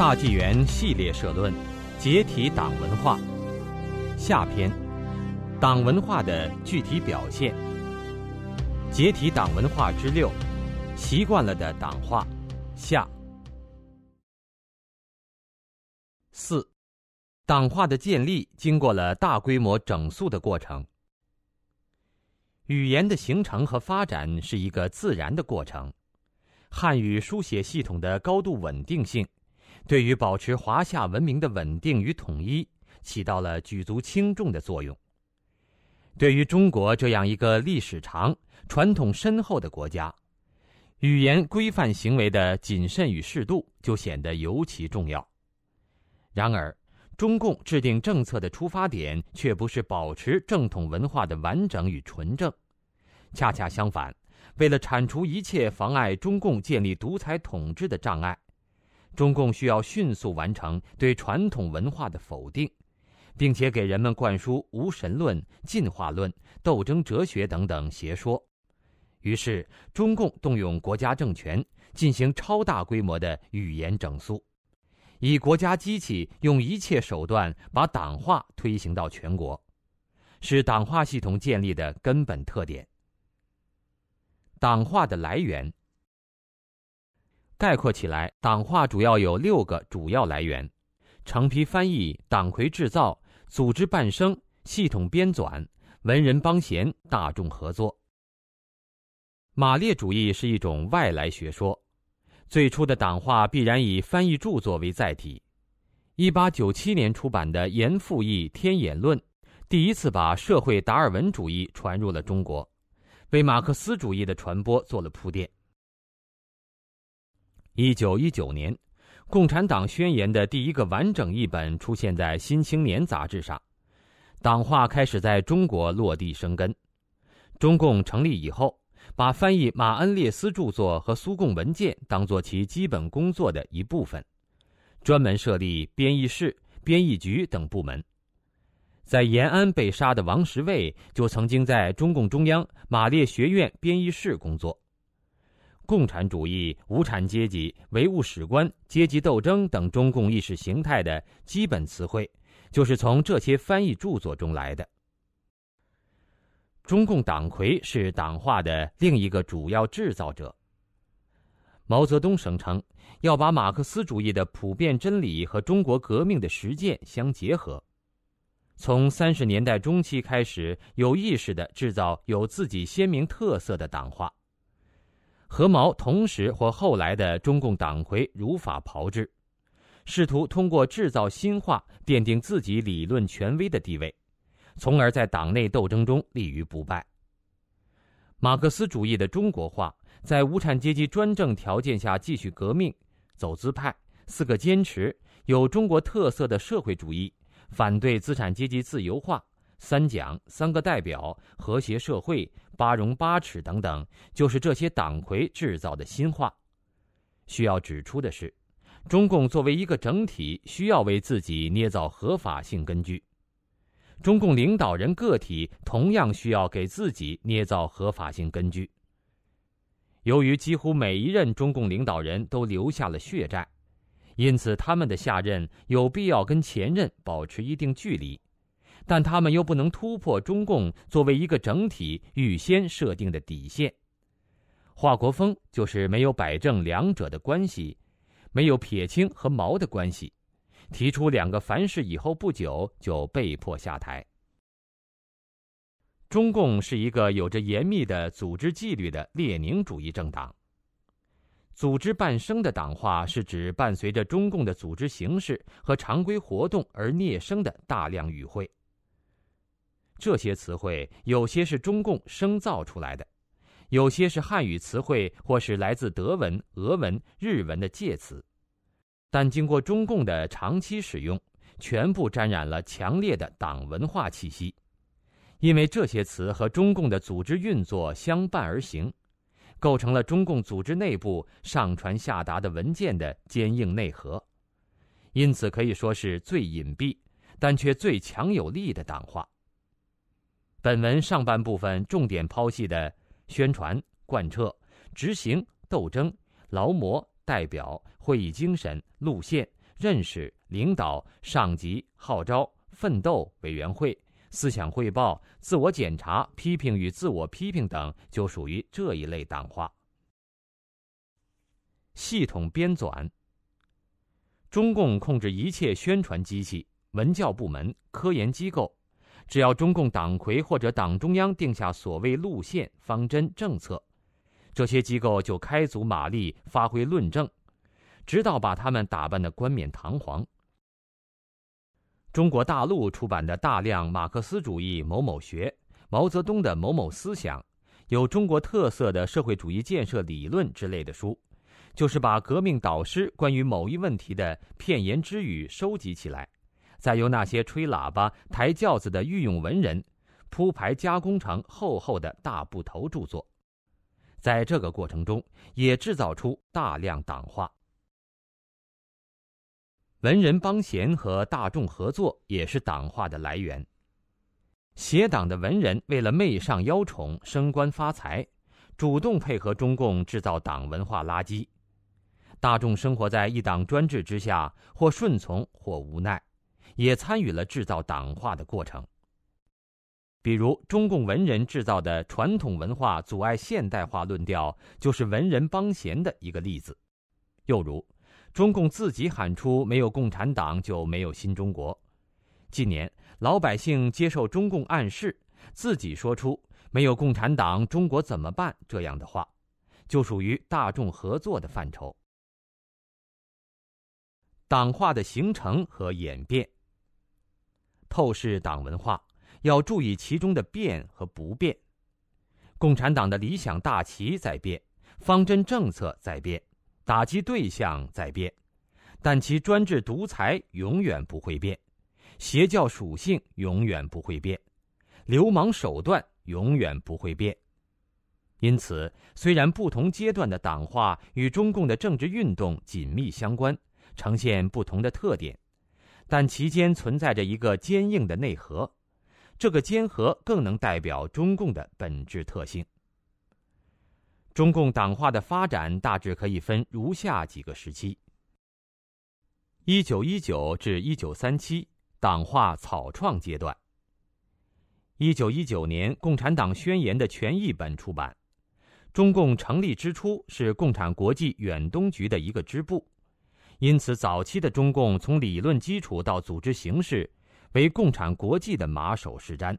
大纪元系列社论：解体党文化。下篇：党文化的具体表现。解体党文化之六：习惯了的党化。下。四，党化的建立经过了大规模整肃的过程。语言的形成和发展是一个自然的过程。汉语书写系统的高度稳定性。对于保持华夏文明的稳定与统一，起到了举足轻重的作用。对于中国这样一个历史长、传统深厚的国家，语言规范行为的谨慎与适度就显得尤其重要。然而，中共制定政策的出发点却不是保持正统文化的完整与纯正，恰恰相反，为了铲除一切妨碍中共建立独裁统治的障碍。中共需要迅速完成对传统文化的否定，并且给人们灌输无神论、进化论、斗争哲学等等邪说。于是，中共动用国家政权进行超大规模的语言整肃，以国家机器用一切手段把党化推行到全国，是党化系统建立的根本特点。党化的来源。概括起来，党化主要有六个主要来源：成批翻译、党魁制造、组织办生、系统编纂、文人帮闲、大众合作。马列主义是一种外来学说，最初的党化必然以翻译著作为载体。一八九七年出版的严复义《天演论》，第一次把社会达尔文主义传入了中国，为马克思主义的传播做了铺垫。一九一九年，《共产党宣言》的第一个完整译本出现在《新青年》杂志上，党化开始在中国落地生根。中共成立以后，把翻译马恩列斯著作和苏共文件当作其基本工作的一部分，专门设立编译室、编译局等部门。在延安被杀的王实卫就曾经在中共中央马列学院编译室工作。共产主义、无产阶级、唯物史观、阶级斗争等中共意识形态的基本词汇，就是从这些翻译著作中来的。中共党魁是党化的另一个主要制造者。毛泽东声称要把马克思主义的普遍真理和中国革命的实践相结合，从三十年代中期开始，有意识的制造有自己鲜明特色的党化。和毛同时或后来的中共党魁如法炮制，试图通过制造新化奠定自己理论权威的地位，从而在党内斗争中立于不败。马克思主义的中国化，在无产阶级专政条件下继续革命，走资派，四个坚持，有中国特色的社会主义，反对资产阶级自由化。三讲、三个代表、和谐社会、八荣八耻等等，就是这些党魁制造的新话。需要指出的是，中共作为一个整体，需要为自己捏造合法性根据；中共领导人个体同样需要给自己捏造合法性根据。由于几乎每一任中共领导人都留下了血债，因此他们的下任有必要跟前任保持一定距离。但他们又不能突破中共作为一个整体预先设定的底线。华国锋就是没有摆正两者的关系，没有撇清和毛的关系，提出两个凡是以后不久就被迫下台。中共是一个有着严密的组织纪律的列宁主义政党。组织伴生的党化是指伴随着中共的组织形式和常规活动而孽生的大量语汇。这些词汇有些是中共生造出来的，有些是汉语词汇或是来自德文、俄文、日文的介词，但经过中共的长期使用，全部沾染了强烈的党文化气息。因为这些词和中共的组织运作相伴而行，构成了中共组织内部上传下达的文件的坚硬内核，因此可以说是最隐蔽，但却最强有力的党化。本文上半部分重点剖析的宣传、贯彻、执行、斗争、劳模、代表、会议精神、路线、认识、领导、上级、号召、奋斗、委员会、思想汇报、自我检查、批评与自我批评等，就属于这一类党化。系统编纂。中共控制一切宣传机器、文教部门、科研机构，只要中共党魁或者党中央定下所谓路线、方针、政策，这些机构就开足马力发挥论证，直到把他们打扮得冠冕堂皇。中国大陆出版的大量马克思主义某某学、毛泽东的某某思想、有中国特色的社会主义建设理论之类的书。就是把革命导师关于某一问题的片言之语收集起来，再由那些吹喇叭、抬轿子的御用文人铺排加工成厚厚的大部头著作。在这个过程中，也制造出大量党化。文人帮闲和大众合作也是党化的来源。写党的文人为了媚上邀宠、升官发财，主动配合中共制造党文化垃圾。大众生活在一党专制之下，或顺从，或无奈，也参与了制造党化的过程。比如，中共文人制造的传统文化阻碍现代化论调，就是文人帮闲的一个例子。又如，中共自己喊出“没有共产党就没有新中国”，近年老百姓接受中共暗示，自己说出“没有共产党，中国怎么办”这样的话，就属于大众合作的范畴。党化的形成和演变。透视党文化，要注意其中的变和不变。共产党的理想大旗在变，方针政策在变，打击对象在变，但其专制独裁永远不会变，邪教属性永远不会变，流氓手段永远不会变。因此，虽然不同阶段的党化与中共的政治运动紧密相关。呈现不同的特点，但其间存在着一个坚硬的内核，这个坚核更能代表中共的本质特性。中共党化的发展大致可以分如下几个时期：一九一九至一九三七，党化草创阶段。一九一九年，《共产党宣言》的全译本出版。中共成立之初是共产国际远东局的一个支部。因此，早期的中共从理论基础到组织形式，为共产国际的马首是瞻，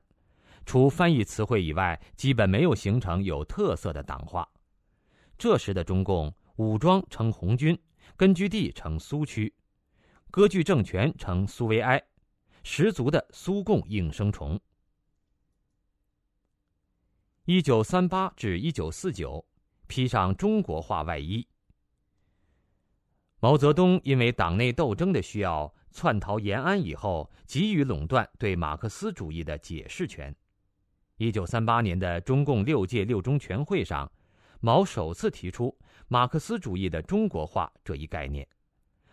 除翻译词汇以外，基本没有形成有特色的党化。这时的中共，武装称红军，根据地称苏区，割据政权称苏维埃，十足的苏共应声虫。一九三八至一九四九，披上中国化外衣。毛泽东因为党内斗争的需要，窜逃延安以后，急于垄断对马克思主义的解释权。一九三八年的中共六届六中全会上，毛首次提出马克思主义的中国化这一概念。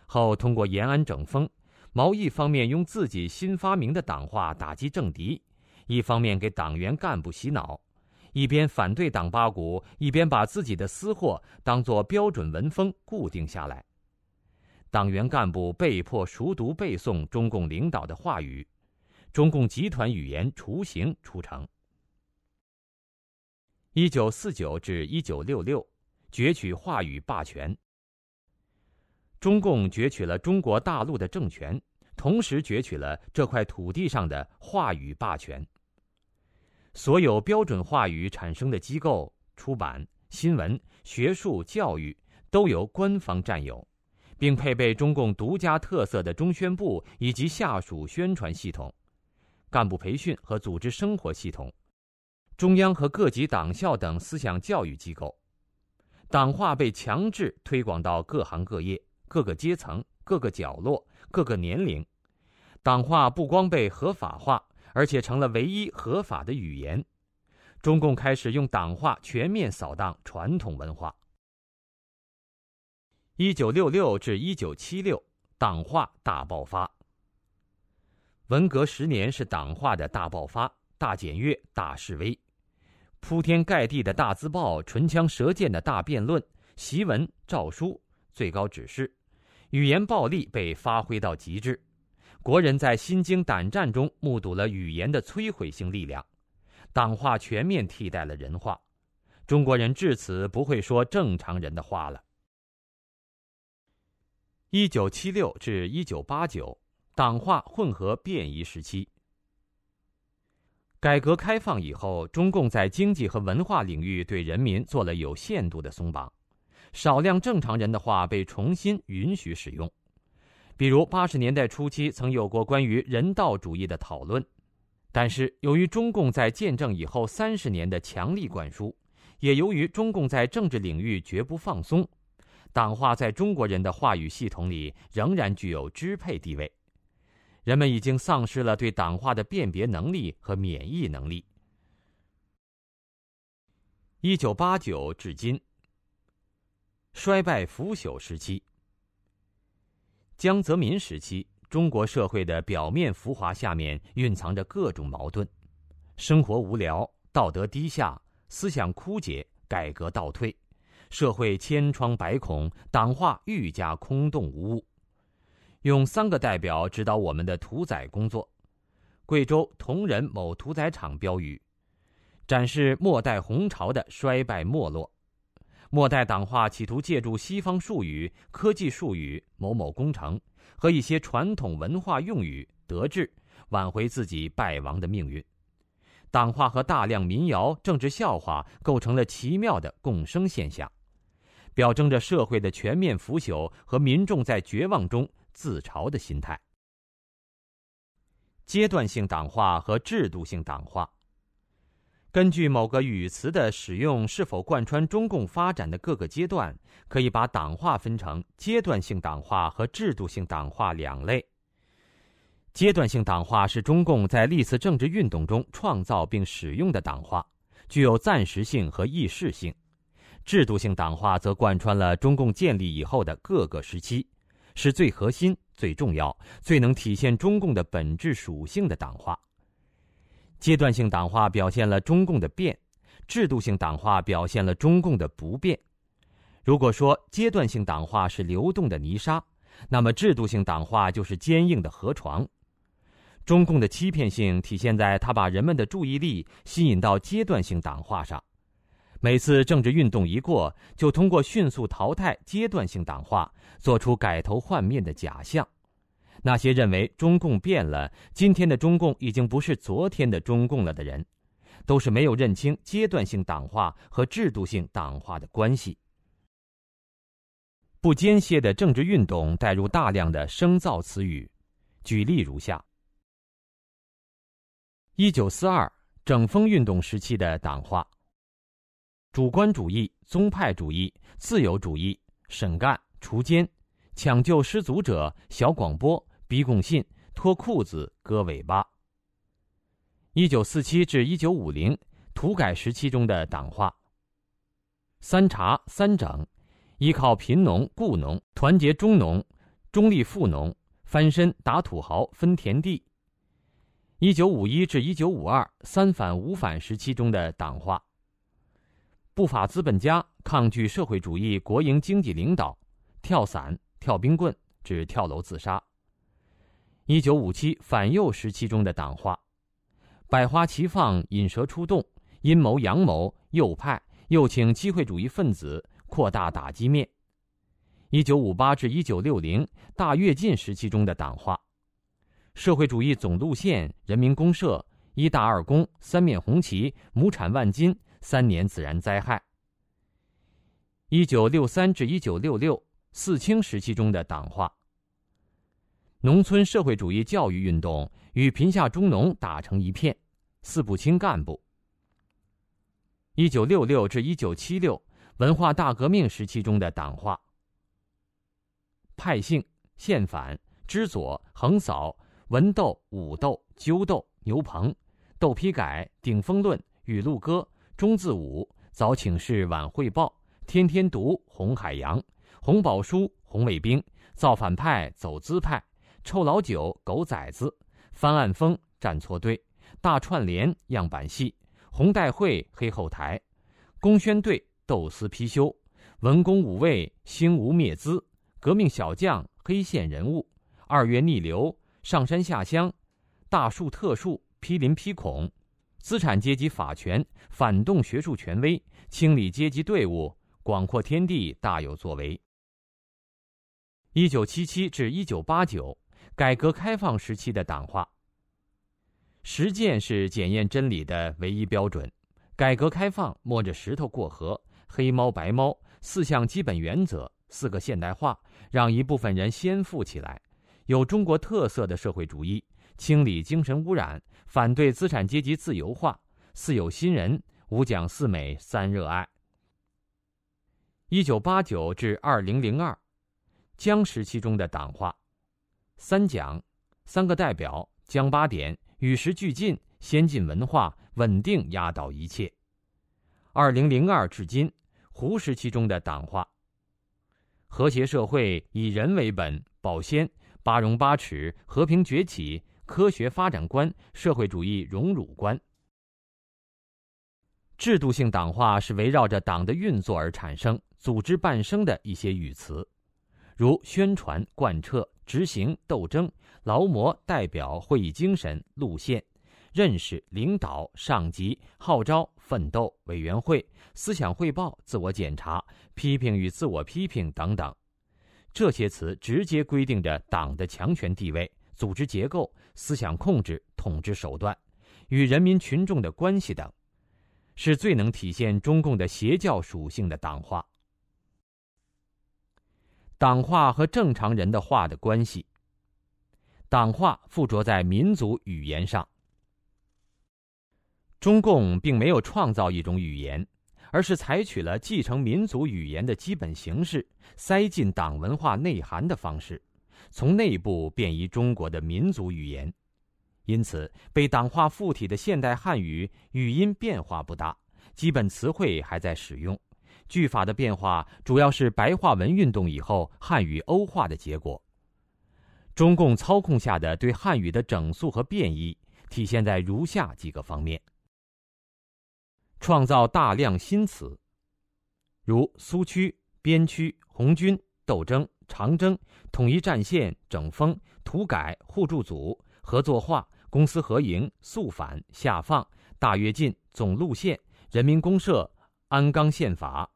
后通过延安整风，毛一方面用自己新发明的党化打击政敌，一方面给党员干部洗脑，一边反对党八股，一边把自己的私货当作标准文风固定下来。党员干部被迫熟读背诵中共领导的话语，中共集团语言雏形出成。一九四九至一九六六，攫取话语霸权。中共攫取了中国大陆的政权，同时攫取了这块土地上的话语霸权。所有标准话语产生的机构、出版、新闻、学术、教育，都由官方占有。并配备中共独家特色的中宣部以及下属宣传系统、干部培训和组织生活系统、中央和各级党校等思想教育机构，党化被强制推广到各行各业、各个阶层、各个角落、各个年龄。党化不光被合法化，而且成了唯一合法的语言。中共开始用党化全面扫荡传统文化。一九六六至一九七六，党化大爆发。文革十年是党化的大爆发、大检阅、大示威，铺天盖地的大字报、唇枪舌剑的大辩论、檄文、诏书、最高指示，语言暴力被发挥到极致，国人在心惊胆战中目睹了语言的摧毁性力量，党化全面替代了人话，中国人至此不会说正常人的话了。一九七六至一九八九，党化混合变异时期。改革开放以后，中共在经济和文化领域对人民做了有限度的松绑，少量正常人的话被重新允许使用。比如八十年代初期曾有过关于人道主义的讨论，但是由于中共在建政以后三十年的强力灌输，也由于中共在政治领域绝不放松。党化在中国人的话语系统里仍然具有支配地位，人们已经丧失了对党化的辨别能力和免疫能力。一九八九至今，衰败腐朽时期。江泽民时期，中国社会的表面浮华下面蕴藏着各种矛盾：生活无聊，道德低下，思想枯竭，改革倒退。社会千疮百孔，党话愈加空洞无物。用三个代表指导我们的屠宰工作：贵州铜仁某屠宰场标语，展示末代红潮的衰败没落。末代党话企图借助西方术语、科技术语、某某工程和一些传统文化用语得志，挽回自己败亡的命运。党话和大量民谣、政治笑话构成了奇妙的共生现象。表征着社会的全面腐朽和民众在绝望中自嘲的心态。阶段性党化和制度性党化。根据某个语词的使用是否贯穿中共发展的各个阶段，可以把党化分成阶段性党化和制度性党化两类。阶段性党化是中共在历次政治运动中创造并使用的党化，具有暂时性和易逝性。制度性党化则贯穿了中共建立以后的各个时期，是最核心、最重要、最能体现中共的本质属性的党化。阶段性党化表现了中共的变，制度性党化表现了中共的不变。如果说阶段性党化是流动的泥沙，那么制度性党化就是坚硬的河床。中共的欺骗性体现在他把人们的注意力吸引到阶段性党化上。每次政治运动一过，就通过迅速淘汰阶段性党化，做出改头换面的假象。那些认为中共变了，今天的中共已经不是昨天的中共了的人，都是没有认清阶段性党化和制度性党化的关系。不间歇的政治运动带入大量的生造词语，举例如下：一九四二整风运动时期的党化。主观主义、宗派主义、自由主义、审干、除奸、抢救失足者、小广播、逼供信、脱裤子、割尾巴。一九四七至一九五零土改时期中的党化。三查三整，依靠贫农雇农，团结中农，中立富农，翻身打土豪分田地。一九五一至一九五二三反五反时期中的党化。不法资本家抗拒社会主义国营经济领导，跳伞、跳冰棍，至跳楼自杀。一九五七反右时期中的党化，百花齐放，引蛇出洞，阴谋阳谋，右派又请机会主义分子扩大打击面。一九五八至一九六零大跃进时期中的党化，社会主义总路线，人民公社，一大二公，三面红旗，亩产万斤。三年自然灾害。一九六三至一九六六四清时期中的党化。农村社会主义教育运动与贫下中农打成一片，四不清干部。一九六六至一九七六文化大革命时期中的党化。派性、宪反、知左、横扫、文斗、武斗、纠斗、牛棚、斗批改、顶风论、语录歌。中字舞，早请示晚汇报，天天读红海洋，红宝书红卫兵，造反派走资派，臭老九狗崽子，翻案风站错队，大串联样板戏，红代会黑后台，公宣队斗私批修，文工武卫兴无灭资，革命小将黑线人物、二月逆流、上山下乡、大树特树、批林批孔、资产阶级法权、反动学术权威、清理阶级队伍、广阔天地大有作为。一九七七至一九八九，改革开放时期的党化。实践是检验真理的唯一标准。改革开放摸着石头过河，黑猫白猫四项基本原则，四个现代化，让一部分人先富起来，有中国特色的社会主义，清理精神污染，反对资产阶级自由化，四有新人，五讲四美三热爱。一九八九至二零零二，江时期中的党化，三讲，三个代表，江八点，与时俱进，先进文化。稳定压倒一切。二零零二至今，胡时期中的党化。和谐社会以人为本，保鲜，八荣八耻，和平崛起，科学发展观，社会主义荣辱观。制度性党化是围绕着党的运作而产生、组织伴生的一些语词，如宣传、贯彻、执行、斗争、劳模、代表、会议精神、路线。认识、领导、上级、号召、奋斗、委员会、思想汇报、自我检查、批评与自我批评等等，这些词直接规定着党的强权地位、组织结构、思想控制、统治手段、与人民群众的关系等，是最能体现中共的邪教属性的党化。党化和正常人的话的关系，党化附着在民族语言上。中共并没有创造一种语言，而是采取了继承民族语言的基本形式，塞进党文化内涵的方式，从内部变移中国的民族语言。因此，被党化附体的现代汉语语音变化不大，基本词汇还在使用，句法的变化主要是白话文运动以后汉语欧化的结果。中共操控下的对汉语的整肃和变异，体现在如下几个方面。创造大量新词，如苏区、边区、红军、斗争、长征、统一战线、整风、土改、互助组、合作化、公私合营、肃反、下放、大跃进、总路线、人民公社、鞍钢宪法、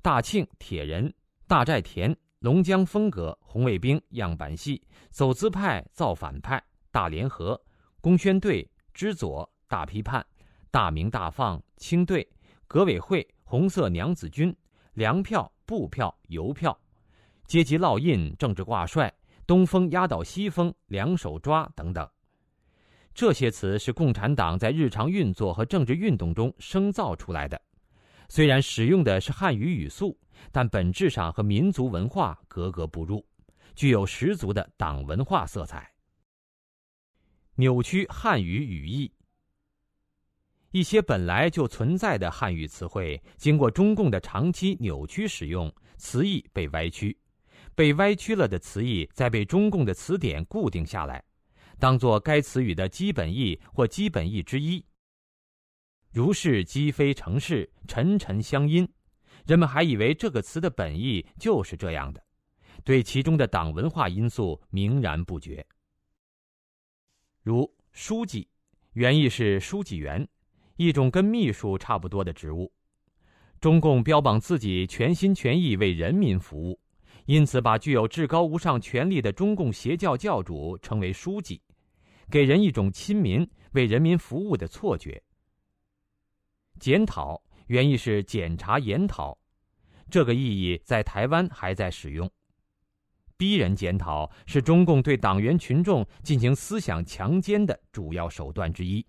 大庆、铁人、大寨田、龙江风格、红卫兵、样板戏、走资派、造反派、大联合、工宣队、知左、大批判。大明大放、清队、革委会、红色娘子军、粮票、布票、邮票、阶级烙印、政治挂帅、东风压倒西风、两手抓等等，这些词是共产党在日常运作和政治运动中生造出来的。虽然使用的是汉语语速，但本质上和民族文化格格不入，具有十足的党文化色彩，扭曲汉语语义。一些本来就存在的汉语词汇，经过中共的长期扭曲使用，词义被歪曲，被歪曲了的词义再被中共的词典固定下来，当做该词语的基本义或基本义之一。如是积非成是，沉沉相因，人们还以为这个词的本意就是这样的，对其中的党文化因素明然不觉。如书记，原意是书记员。一种跟秘书差不多的职务，中共标榜自己全心全意为人民服务，因此把具有至高无上权力的中共邪教教主称为书记，给人一种亲民、为人民服务的错觉。检讨原意是检查研讨，这个意义在台湾还在使用。逼人检讨是中共对党员群众进行思想强奸的主要手段之一。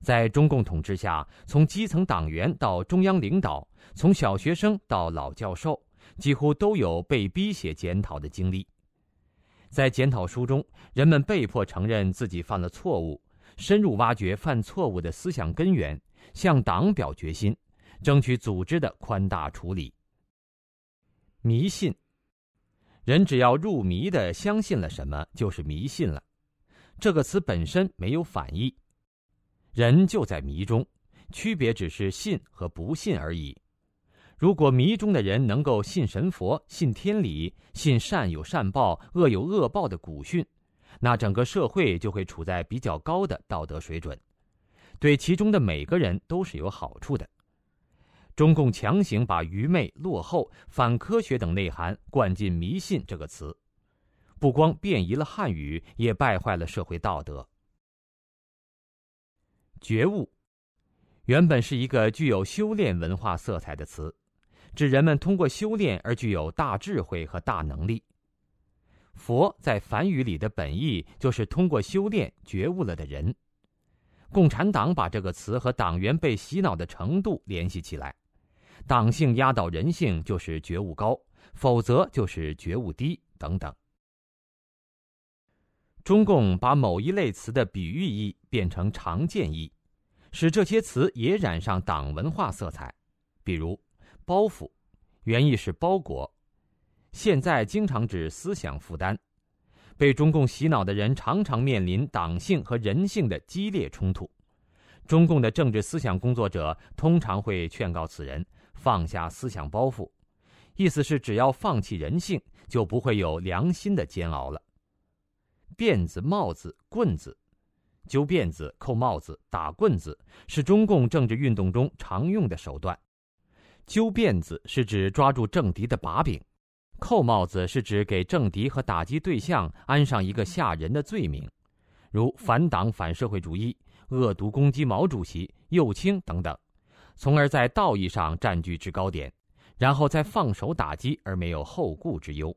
在中共统治下，从基层党员到中央领导，从小学生到老教授，几乎都有被逼写检讨的经历。在检讨书中，人们被迫承认自己犯了错误，深入挖掘犯错误的思想根源，向党表决心，争取组织的宽大处理。迷信，人只要入迷的相信了什么，就是迷信了。这个词本身没有反义。人就在迷中，区别只是信和不信而已。如果迷中的人能够信神佛、信天理、信善有善报、恶有恶报的古训，那整个社会就会处在比较高的道德水准，对其中的每个人都是有好处的。中共强行把愚昧、落后、反科学等内涵灌进“迷信”这个词，不光变异了汉语，也败坏了社会道德。觉悟，原本是一个具有修炼文化色彩的词，指人们通过修炼而具有大智慧和大能力。佛在梵语里的本意就是通过修炼觉悟了的人。共产党把这个词和党员被洗脑的程度联系起来。党性压倒人性，就是觉悟高；否则就是觉悟低等等。中共把某一类词的比喻义变成常见义，使这些词也染上党文化色彩。比如“包袱”，原意是包裹，现在经常指思想负担。被中共洗脑的人常常面临党性和人性的激烈冲突。中共的政治思想工作者通常会劝告此人。放下思想包袱，意思是只要放弃人性，就不会有良心的煎熬了。辫子、帽子、棍子，揪辫子、扣帽子、打棍子，是中共政治运动中常用的手段。揪辫子是指抓住政敌的把柄，扣帽子是指给政敌和打击对象安上一个吓人的罪名，如反党、反社会主义、恶毒攻击毛主席、右倾等等。从而在道义上占据制高点，然后再放手打击而没有后顾之忧。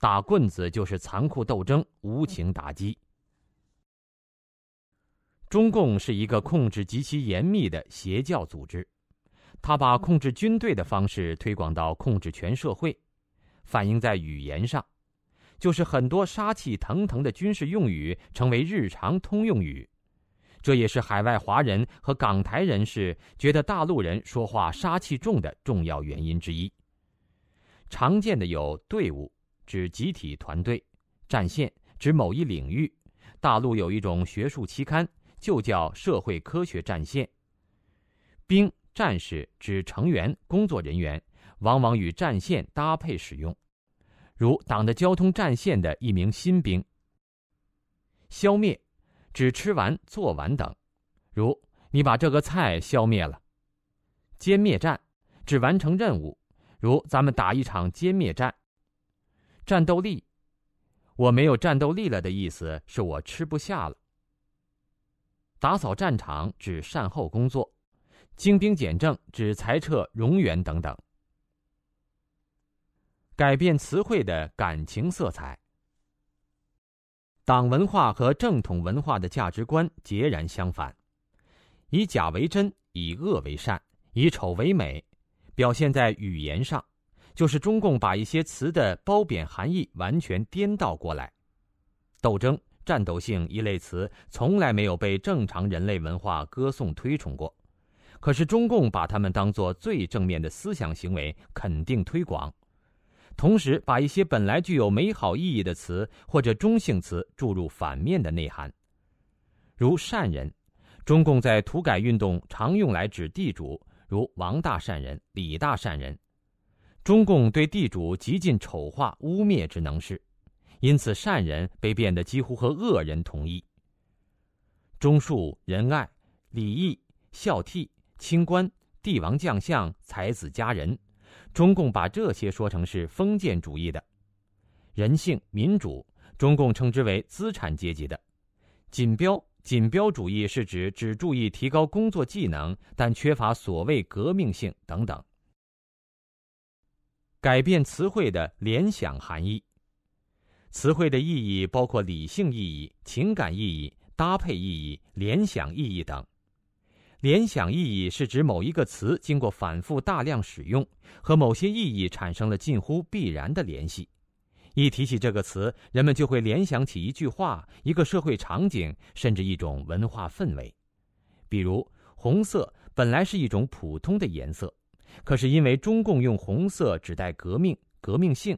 打棍子就是残酷斗争、无情打击。中共是一个控制极其严密的邪教组织，他把控制军队的方式推广到控制全社会，反映在语言上，就是很多杀气腾腾的军事用语成为日常通用语。这也是海外华人和港台人士觉得大陆人说话杀气重的重要原因之一。常见的有队伍，指集体团队；战线，指某一领域。大陆有一种学术期刊，就叫《社会科学战线》。兵，战士，指成员、工作人员，往往与战线搭配使用，如党的交通战线的一名新兵。消灭。指吃完、做完等，如你把这个菜消灭了。歼灭战，指完成任务，如咱们打一场歼灭战。战斗力，我没有战斗力了的意思是我吃不下了。打扫战场指善后工作，精兵简政指裁撤冗员等等。改变词汇的感情色彩。党文化和正统文化的价值观截然相反，以假为真，以恶为善，以丑为美，表现在语言上，就是中共把一些词的褒贬含义完全颠倒过来。斗争、战斗性一类词从来没有被正常人类文化歌颂推崇过，可是中共把他们当作最正面的思想行为肯定推广。同时，把一些本来具有美好意义的词或者中性词注入反面的内涵，如善人，中共在土改运动常用来指地主，如王大善人、李大善人。中共对地主极尽丑化污蔑之能事，因此善人被变得几乎和恶人同义。忠恕、仁爱、礼义、孝悌、清官、帝王将相、才子佳人。中共把这些说成是封建主义的，人性民主，中共称之为资产阶级的，锦标锦标主义是指只注意提高工作技能，但缺乏所谓革命性等等。改变词汇的联想含义，词汇的意义包括理性意义、情感意义、搭配意义、联想意义等。联想意义是指某一个词经过反复大量使用，和某些意义产生了近乎必然的联系。一提起这个词，人们就会联想起一句话、一个社会场景，甚至一种文化氛围。比如，红色本来是一种普通的颜色，可是因为中共用红色指代革命、革命性，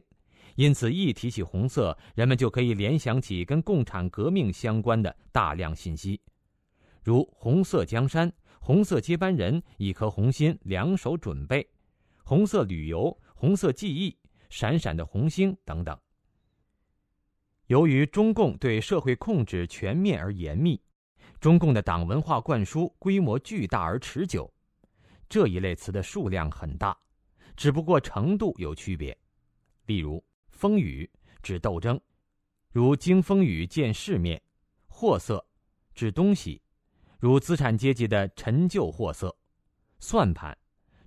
因此一提起红色，人们就可以联想起跟共产革命相关的大量信息，如红色江山。红色接班人，一颗红心，两手准备；红色旅游、红色记忆、闪闪的红星等等。由于中共对社会控制全面而严密，中共的党文化灌输规模巨大而持久，这一类词的数量很大，只不过程度有区别。例如“风雨”指斗争，如经风雨见世面；“货色”指东西，如资产阶级的陈旧货色；“算盘”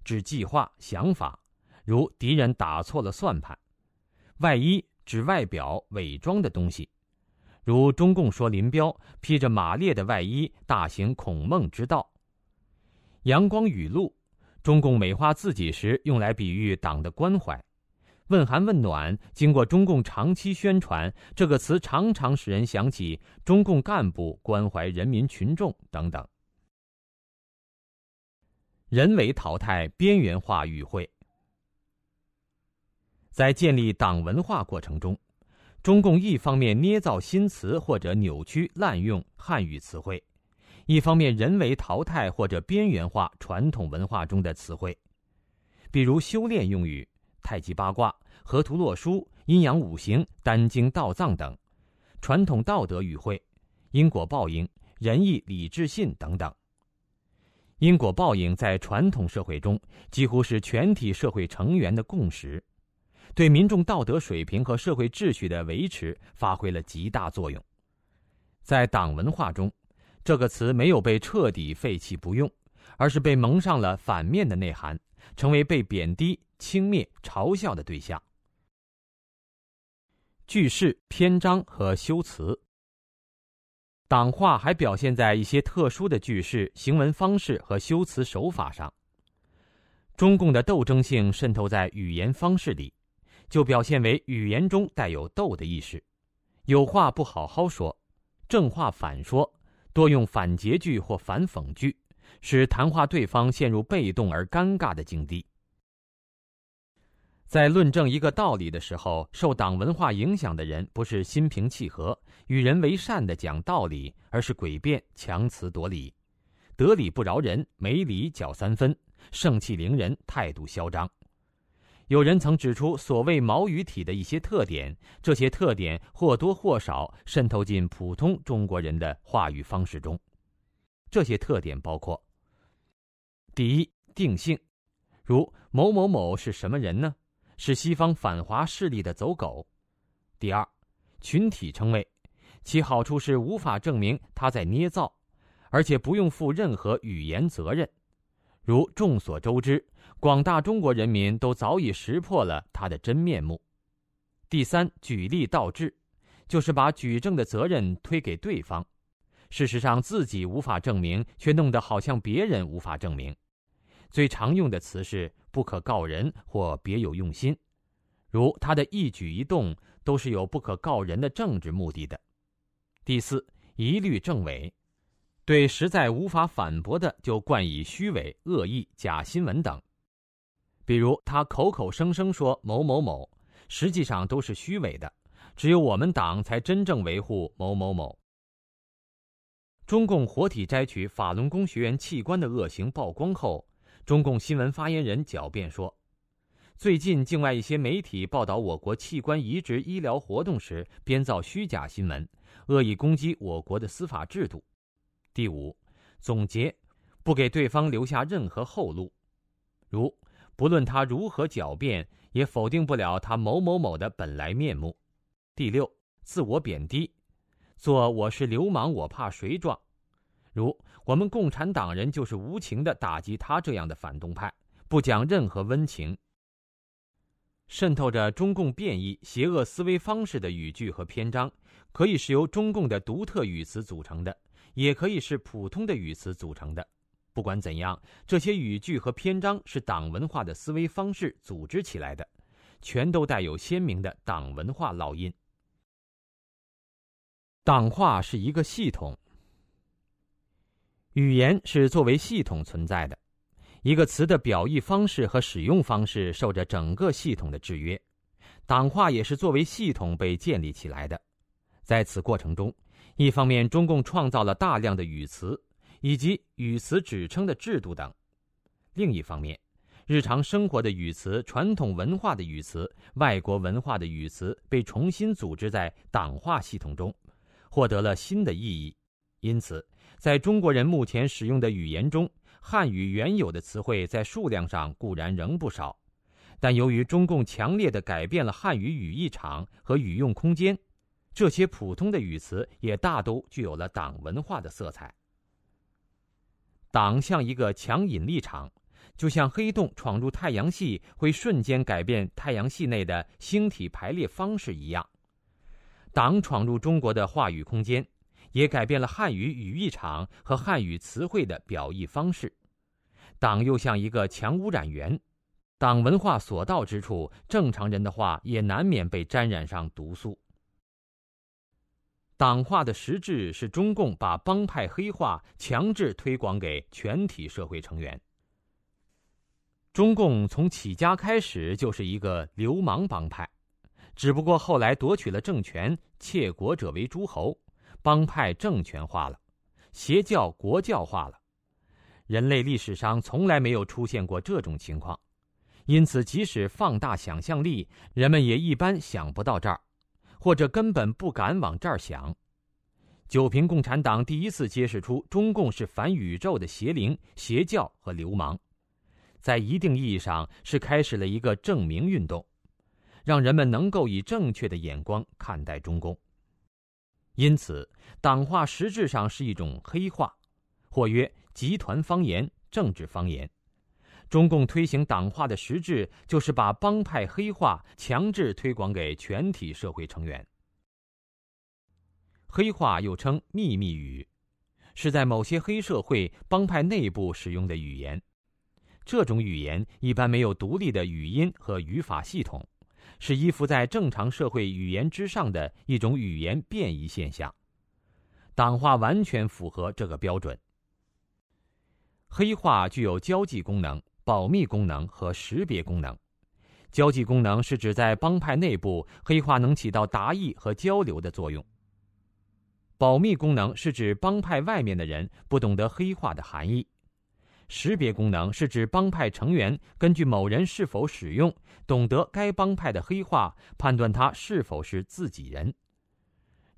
指计划想法，如敌人打错了算盘；“外衣”指外表伪装的东西，如中共说林彪披着马列的外衣大行孔孟之道；“阳光雨露”，中共美化自己时用来比喻党的关怀。问寒问暖，经过中共长期宣传，这个词常常使人想起中共干部关怀人民群众等等。人为淘汰、边缘化语汇，在建立党文化过程中，中共一方面捏造新词或者扭曲滥用汉语词汇，一方面人为淘汰或者边缘化传统文化中的词汇，比如修炼用语。太极八卦、河图洛书、阴阳五行、丹经道藏等传统道德语汇，因果报应、仁义礼智信等等。因果报应在传统社会中几乎是全体社会成员的共识，对民众道德水平和社会秩序的维持发挥了极大作用。在党文化中，这个词没有被彻底废弃不用，而是被蒙上了反面的内涵，成为被贬低。轻蔑、嘲笑的对象。句式、篇章和修辞，党话还表现在一些特殊的句式、行文方式和修辞手法上。中共的斗争性渗透在语言方式里，就表现为语言中带有斗的意识，有话不好好说，正话反说，多用反诘句或反讽句，使谈话对方陷入被动而尴尬的境地。在论证一个道理的时候，受党文化影响的人不是心平气和、与人为善的讲道理，而是诡辩、强词夺理，得理不饶人，没理搅三分，盛气凌人，态度嚣张。有人曾指出，所谓毛语体的一些特点，这些特点或多或少渗透进普通中国人的话语方式中。这些特点包括：第一，定性，如某某某是什么人呢？是西方反华势力的走狗。第二，群体称谓，其好处是无法证明他在捏造，而且不用负任何语言责任。如众所周知，广大中国人民都早已识破了他的真面目。第三，举例倒置，就是把举证的责任推给对方，事实上自己无法证明，却弄得好像别人无法证明。最常用的词是“不可告人”或“别有用心”，如他的一举一动都是有不可告人的政治目的的。第四，一律证伪，对实在无法反驳的就冠以虚伪、恶意、假新闻等。比如他口口声声说某某某，实际上都是虚伪的，只有我们党才真正维护某某某。中共活体摘取法轮功学员器官的恶行曝光后。中共新闻发言人狡辩说：“最近境外一些媒体报道我国器官移植医疗活动时，编造虚假新闻，恶意攻击我国的司法制度。”第五，总结，不给对方留下任何后路，如不论他如何狡辩，也否定不了他某某某的本来面目。第六，自我贬低，做我是流氓，我怕谁状。如我们共产党人就是无情的打击他这样的反动派，不讲任何温情。渗透着中共变异、邪恶思维方式的语句和篇章，可以是由中共的独特语词组成的，也可以是普通的语词组成的。不管怎样，这些语句和篇章是党文化的思维方式组织起来的，全都带有鲜明的党文化烙印。党化是一个系统。语言是作为系统存在的，一个词的表意方式和使用方式受着整个系统的制约。党化也是作为系统被建立起来的，在此过程中，一方面中共创造了大量的语词以及语词指称的制度等；另一方面，日常生活的语词、传统文化的语词、外国文化的语词被重新组织在党化系统中，获得了新的意义。因此，在中国人目前使用的语言中，汉语原有的词汇在数量上固然仍不少，但由于中共强烈的改变了汉语语义场和语用空间，这些普通的语词也大都具有了党文化的色彩。党像一个强引力场。就像黑洞闯入太阳系会瞬间改变太阳系内的星体排列方式一样，党闯入中国的话语空间，也改变了汉语语义场和汉语词汇的表意方式。党又像一个强污染源，党文化所到之处，正常人的话也难免被沾染上毒素。党化的实质是中共把帮派黑化强制推广给全体社会成员。中共从起家开始就是一个流氓帮派，只不过后来夺取了政权，窃国者为诸侯，帮派政权化了，邪教国教化了。人类历史上从来没有出现过这种情况，因此即使放大想象力，人们也一般想不到这儿，或者根本不敢往这儿想。九平共产党第一次揭示出中共是反宇宙的邪灵、邪教和流氓。在一定意义上是开始了一个证明运动，让人们能够以正确的眼光看待中共。因此，党化实质上是一种黑化，或曰集团方言、政治方言。中共推行党化的实质，就是把帮派黑化强制推广给全体社会成员。黑化又称秘密语，是在某些黑社会帮派内部使用的语言。这种语言一般没有独立的语音和语法系统，是依附在正常社会语言之上的一种语言变异现象。党化完全符合这个标准。黑化具有交际功能、保密功能和识别功能。交际功能是指在帮派内部，黑化能起到达意和交流的作用。保密功能是指帮派外面的人不懂得黑化的含义。识别功能是指帮派成员根据某人是否使用，懂得该帮派的黑话，判断他是否是自己人。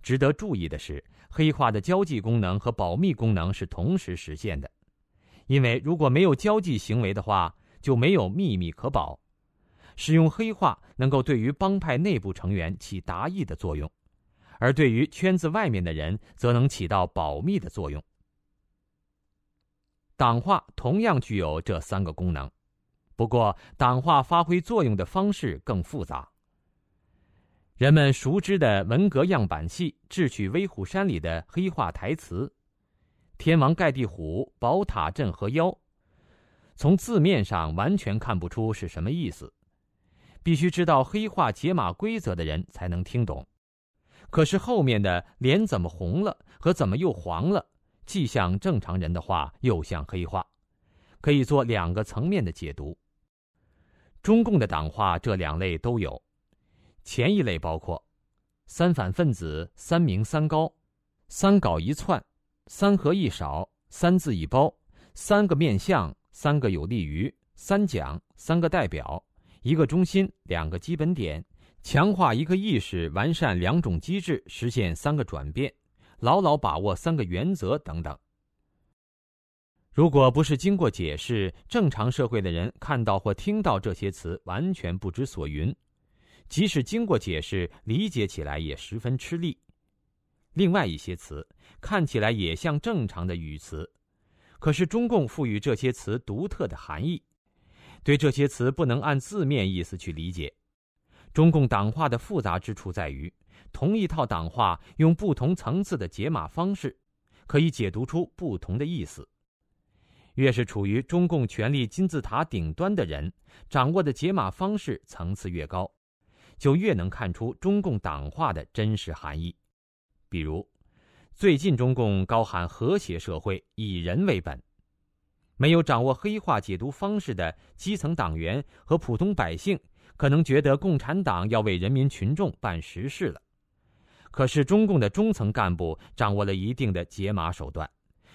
值得注意的是，黑化的交际功能和保密功能是同时实现的，因为如果没有交际行为的话，就没有秘密可保。使用黑话能够对于帮派内部成员起达意的作用，而对于圈子外面的人则能起到保密的作用。党化同样具有这三个功能，不过党化发挥作用的方式更复杂。人们熟知的文革样板戏《智取威虎山》里的黑话台词“天王盖地虎，宝塔镇河妖”，从字面上完全看不出是什么意思，必须知道黑话解码规则的人才能听懂。可是后面的“脸怎么红了”和“怎么又黄了”。既像正常人的话，又像黑话，可以做两个层面的解读。中共的党话这两类都有，前一类包括三反分子、三明三高、三搞一窜、三合一少、三字一包、三个面向、三个有利于、三讲、三个代表、一个中心、两个基本点、强化一个意识、完善两种机制、实现三个转变。牢牢把握三个原则等等。如果不是经过解释，正常社会的人看到或听到这些词，完全不知所云；即使经过解释，理解起来也十分吃力。另外一些词看起来也像正常的语词，可是中共赋予这些词独特的含义，对这些词不能按字面意思去理解。中共党化的复杂之处在于。同一套党话，用不同层次的解码方式，可以解读出不同的意思。越是处于中共权力金字塔顶端的人，掌握的解码方式层次越高，就越能看出中共党话的真实含义。比如，最近中共高喊和谐社会，以人为本，没有掌握黑化解读方式的基层党员和普通百姓，可能觉得共产党要为人民群众办实事了。可是，中共的中层干部掌握了一定的解码手段，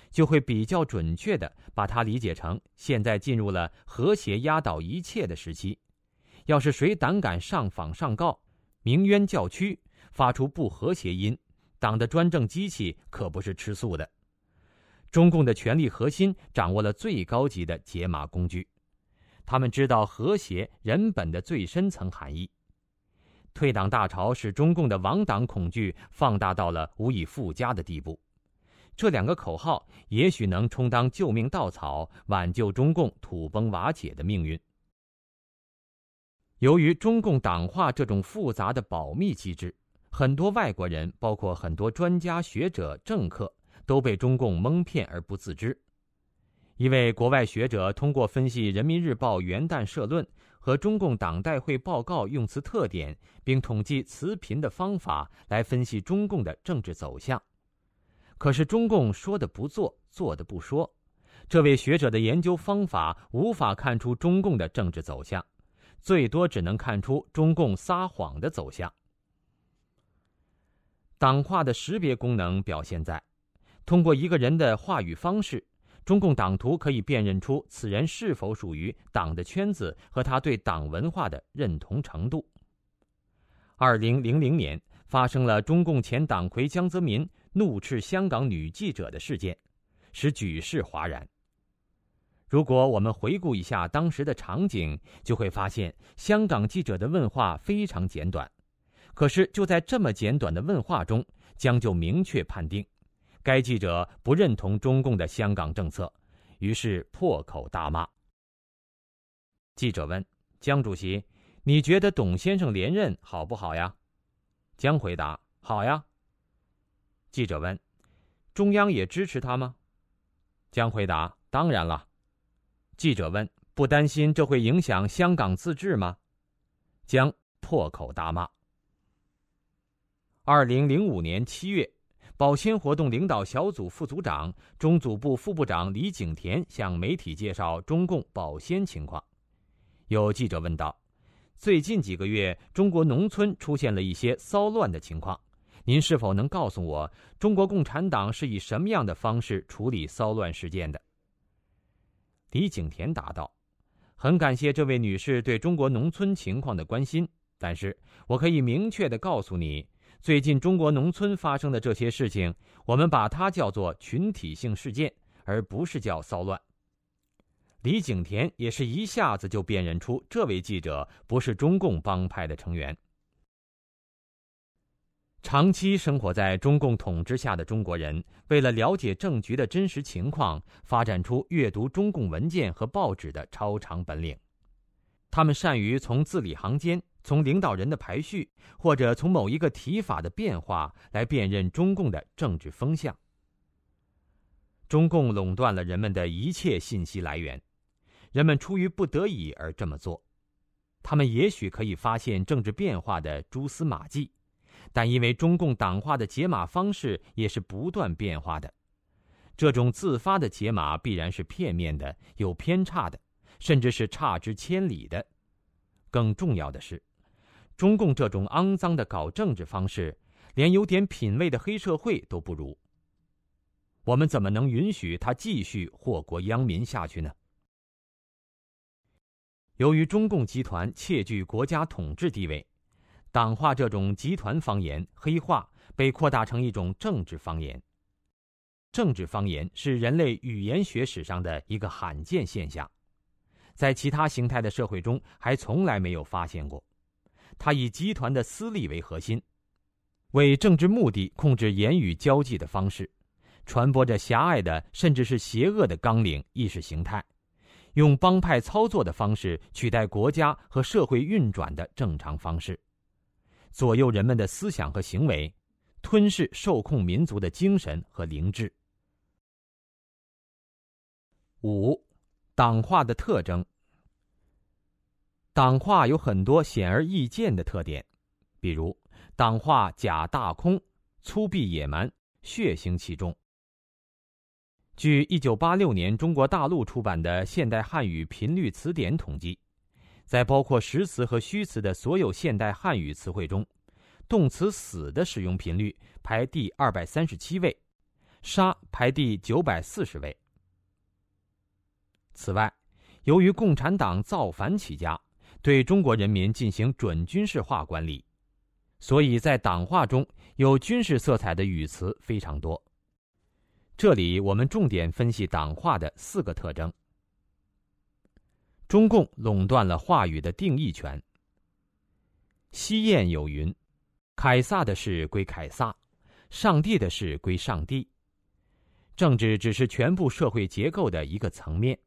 就会比较准确的把它理解成现在进入了和谐压倒一切的时期。要是谁胆敢上访上告，鸣冤叫屈，发出不和谐音，党的专政机器可不是吃素的。中共的权力核心掌握了最高级的解码工具，他们知道和谐人本的最深层含义。退党大潮使中共的亡党恐惧放大到了无以复加的地步。这两个口号也许能充当救命稻草，挽救中共土崩瓦解的命运。由于中共党化这种复杂的保密机制，很多外国人，包括很多专家学者、政客，都被中共蒙骗而不自知。一位国外学者通过分析《人民日报》元旦社论。和中共党代会报告用词特点，并统计词频的方法来分析中共的政治走向。可是中共说的不做，做的不说。这位学者的研究方法无法看出中共的政治走向，最多只能看出中共撒谎的走向。党化的识别功能表现在，通过一个人的话语方式。中共党徒可以辨认出此人是否属于党的圈子和他对党文化的认同程度。二零零零年发生了中共前党魁江泽民怒斥香港女记者的事件，使举世哗然。如果我们回顾一下当时的场景，就会发现香港记者的问话非常简短，可是就在这么简短的问话中，江就明确判定。该记者不认同中共的香港政策，于是破口大骂。记者问江主席：“你觉得董先生连任好不好呀？”江回答：“好呀。”记者问：“中央也支持他吗？”江回答：“当然了。”记者问：“不担心这会影响香港自治吗？”江破口大骂。二零零五年七月。保鲜活动领导小组副组长、中组部副部长李景田向媒体介绍中共保鲜情况。有记者问道：“最近几个月，中国农村出现了一些骚乱的情况，您是否能告诉我，中国共产党是以什么样的方式处理骚乱事件的？”李景田答道：“很感谢这位女士对中国农村情况的关心，但是我可以明确的告诉你。”最近中国农村发生的这些事情，我们把它叫做群体性事件，而不是叫骚乱。李景田也是一下子就辨认出这位记者不是中共帮派的成员。长期生活在中共统治下的中国人，为了了解政局的真实情况，发展出阅读中共文件和报纸的超长本领。他们善于从字里行间。从领导人的排序，或者从某一个提法的变化来辨认中共的政治风向。中共垄断了人们的一切信息来源，人们出于不得已而这么做。他们也许可以发现政治变化的蛛丝马迹，但因为中共党化的解码方式也是不断变化的，这种自发的解码必然是片面的、有偏差的，甚至是差之千里的。更重要的是。中共这种肮脏的搞政治方式，连有点品位的黑社会都不如。我们怎么能允许他继续祸国殃民下去呢？由于中共集团窃据国家统治地位，党化这种集团方言黑化被扩大成一种政治方言。政治方言是人类语言学史上的一个罕见现象，在其他形态的社会中还从来没有发现过。他以集团的私利为核心，为政治目的控制言语交际的方式，传播着狭隘的甚至是邪恶的纲领意识形态，用帮派操作的方式取代国家和社会运转的正常方式，左右人们的思想和行为，吞噬受控民族的精神和灵智。五，党化的特征。党化有很多显而易见的特点，比如党化假大空、粗鄙野蛮、血腥气重。据一九八六年中国大陆出版的《现代汉语频率词典》统计，在包括实词和虚词的所有现代汉语词汇中，动词“死”的使用频率排第二百三十七位，杀排第九百四十位。此外，由于共产党造反起家，对中国人民进行准军事化管理，所以在党话中有军事色彩的语词非常多。这里我们重点分析党话的四个特征。中共垄断了话语的定义权。西谚有云：“凯撒的事归凯撒，上帝的事归上帝。”政治只是全部社会结构的一个层面，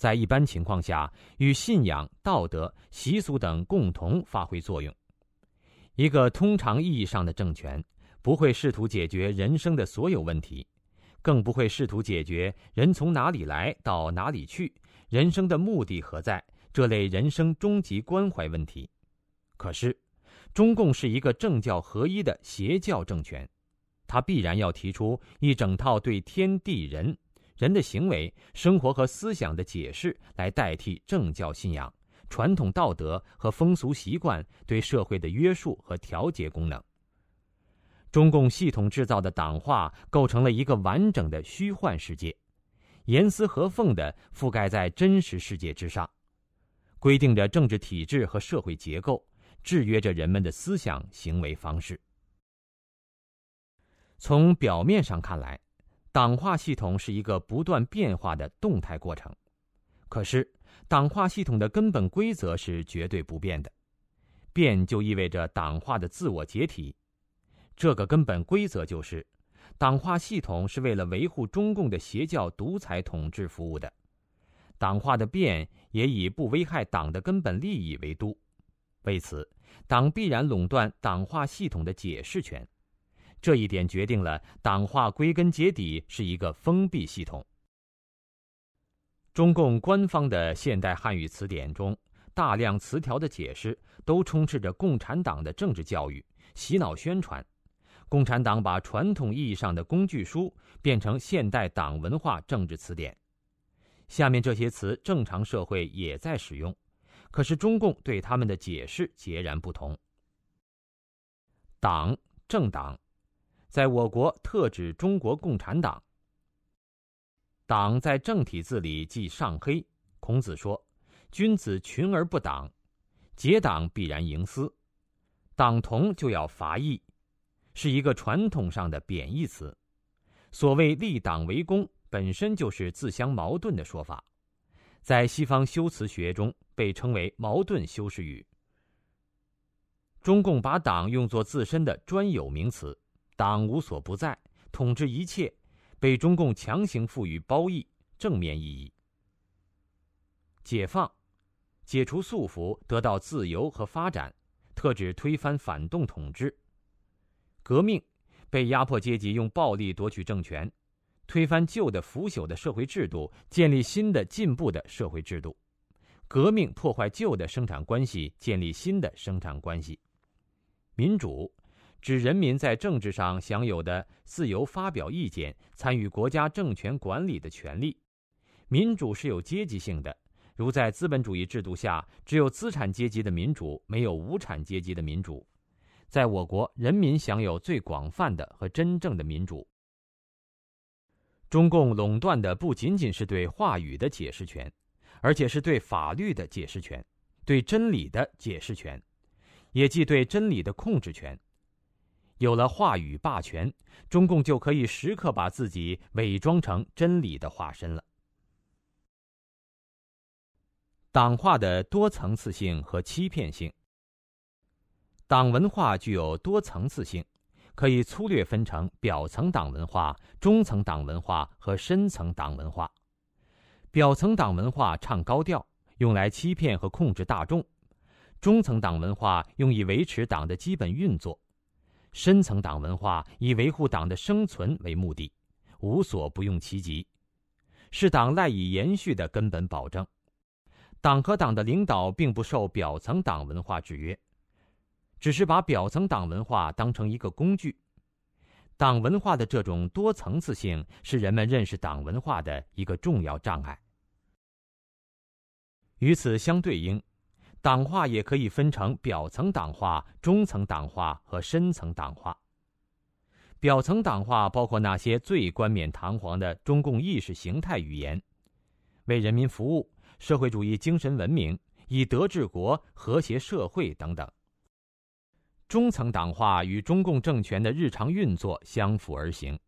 在一般情况下与信仰、道德、习俗等共同发挥作用。一个通常意义上的政权不会试图解决人生的所有问题，更不会试图解决人从哪里来到哪里去。人生的目的何在？这类人生终极关怀问题。可是，中共是一个政教合一的邪教政权，它必然要提出一整套对天地人、人的行为、生活和思想的解释，来代替政教信仰、传统道德和风俗习惯对社会的约束和调节功能。中共系统制造的党化构成了一个完整的虚幻世界。严丝合缝地覆盖在真实世界之上，规定着政治体制和社会结构，制约着人们的思想行为方式。从表面上看来，党化系统是一个不断变化的动态过程。可是，党化系统的根本规则是绝对不变的，变就意味着党化的自我解体。这个根本规则就是。党化系统是为了维护中共的邪教独裁统治服务的，党化的变也以不危害党的根本利益为度，为此，党必然垄断党化系统的解释权，这一点决定了党化归根结底是一个封闭系统。中共官方的现代汉语词典中，大量词条的解释都充斥着共产党的政治教育、洗脑宣传。共产党把传统意义上的工具书变成现代党文化政治词典。下面这些词，正常社会也在使用，可是中共对他们的解释截然不同。党、政党，在我国特指中国共产党。党在正体字里即上黑。孔子说：“君子群而不党，结党必然营私。党同就要伐异。”是一个传统上的贬义词，所谓立党为公，本身就是自相矛盾的说法，在西方修辞学中被称为矛盾修饰语。中共把党用作自身的专有名词，党无所不在，统治一切，被中共强行赋予褒义、正面意义。解放，解除束缚，得到自由和发展，特指推翻反动统治。革命，被压迫阶级用暴力夺取政权，推翻旧的腐朽的社会制度，建立新的进步的社会制度。革命破坏旧的生产关系，建立新的生产关系。民主，指人民在政治上享有的自由发表意见、参与国家政权管理的权利。民主是有阶级性的，如在资本主义制度下，只有资产阶级的民主，没有无产阶级的民主。在我国，人民享有最广泛的和真正的民主。中共垄断的不仅仅是对话语的解释权，而且是对法律的解释权，对真理的解释权，也即对真理的控制权。有了话语霸权，中共就可以时刻把自己伪装成真理的化身了。党化的多层次性和欺骗性。党文化具有多层次性，可以粗略分成表层党文化、中层党文化和深层党文化。表层党文化唱高调，用来欺骗和控制大众；中层党文化用以维持党的基本运作；深层党文化以维护党的生存为目的，无所不用其极，是党赖以延续的根本保证。党和党的领导并不受表层党文化制约。只是把表层党文化当成一个工具，党文化的这种多层次性是人们认识党文化的一个重要障碍。与此相对应，党化也可以分成表层党化、中层党化和深层党化。表层党化包括那些最冠冕堂皇的中共意识形态语言，为人民服务、社会主义精神文明、以德治国、和谐社会等等。中层党化与中共政权的日常运作相辅而行，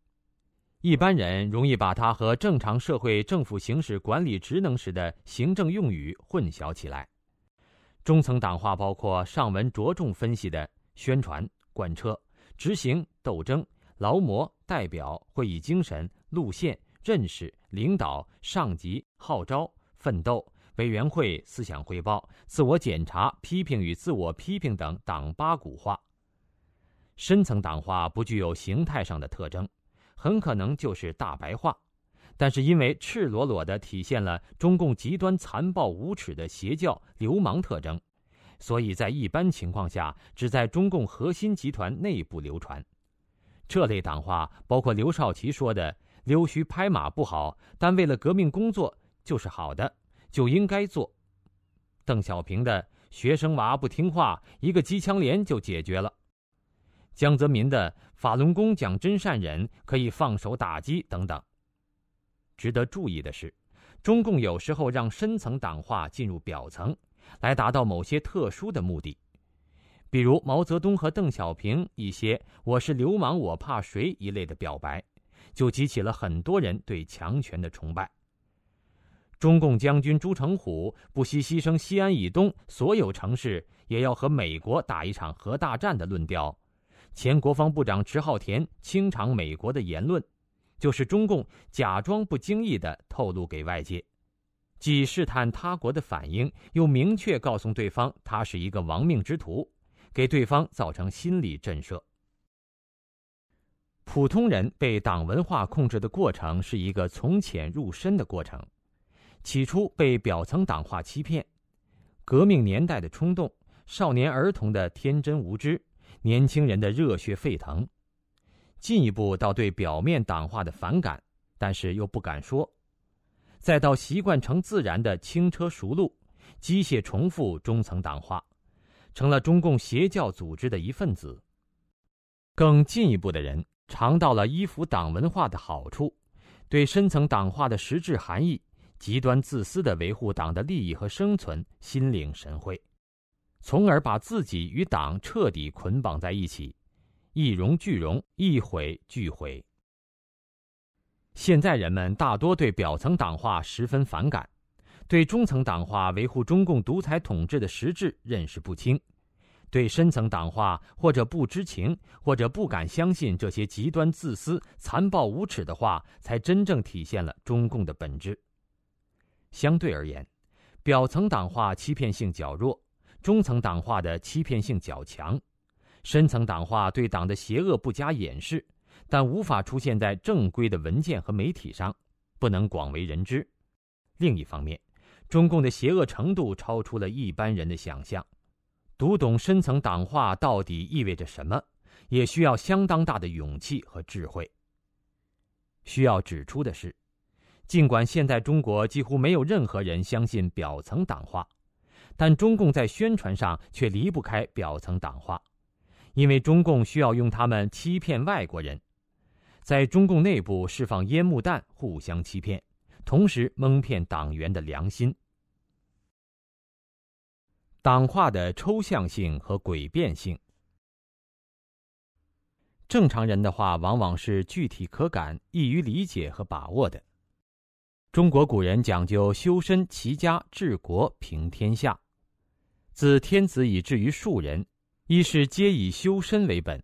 一般人容易把它和正常社会政府行使管理职能时的行政用语混淆起来。中层党化包括上文着重分析的宣传、贯彻、执行、斗争。劳模、代表、会议精神、路线、认识、领导、上级、号召、奋斗、委员会、思想汇报、自我检查、批评与自我批评等党八股化。深层党化不具有形态上的特征，很可能就是大白话，但是因为赤裸裸地体现了中共极端残暴无耻的邪教流氓特征，所以在一般情况下只在中共核心集团内部流传。这类党话包括刘少奇说的“溜须拍马不好，但为了革命工作就是好的，就应该做”；邓小平的“学生娃不听话，一个机枪连就解决了”；江泽民的“法轮功讲真善忍，可以放手打击”等等。值得注意的是，中共有时候让深层党化进入表层，来达到某些特殊的目的。比如毛泽东和邓小平一些“我是流氓，我怕谁”一类的表白，就激起了很多人对强权的崇拜。中共将军朱成虎不惜牺牲西安以东所有城市，也要和美国打一场核大战的论调，前国防部长迟浩田清场美国的言论，就是中共假装不经意地透露给外界，既试探他国的反应，又明确告诉对方他是一个亡命之徒。给对方造成心理震慑。普通人被党文化控制的过程是一个从浅入深的过程。起初被表层党化欺骗，革命年代的冲动，少年儿童的天真无知，年轻人的热血沸腾，进一步到对表面党化的反感，但是又不敢说，再到习惯成自然的轻车熟路，机械重复中层党化。成了中共邪教组织的一份子。更进一步的人尝到了依附党文化的好处，对深层党化的实质含义、极端自私的维护党的利益和生存心领神会，从而把自己与党彻底捆绑在一起，一荣俱荣，一毁俱毁。现在人们大多对表层党化十分反感。对中层党化维护中共独裁统治的实质认识不清，对深层党化或者不知情，或者不敢相信这些极端自私、残暴无耻的话，才真正体现了中共的本质。相对而言，表层党化欺骗性较弱，中层党化的欺骗性较强，深层党化对党的邪恶不加掩饰，但无法出现在正规的文件和媒体上，不能广为人知。另一方面，中共的邪恶程度超出了一般人的想象，读懂深层党化到底意味着什么，也需要相当大的勇气和智慧。需要指出的是，尽管现在中国几乎没有任何人相信表层党化，但中共在宣传上却离不开表层党化，因为中共需要用他们欺骗外国人，在中共内部释放烟幕弹，互相欺骗，同时蒙骗党员的良心。党化的抽象性和诡辩性。正常人的话往往是具体可感、易于理解和把握的。中国古人讲究修身齐家治国平天下，自天子以至于庶人，一是皆以修身为本。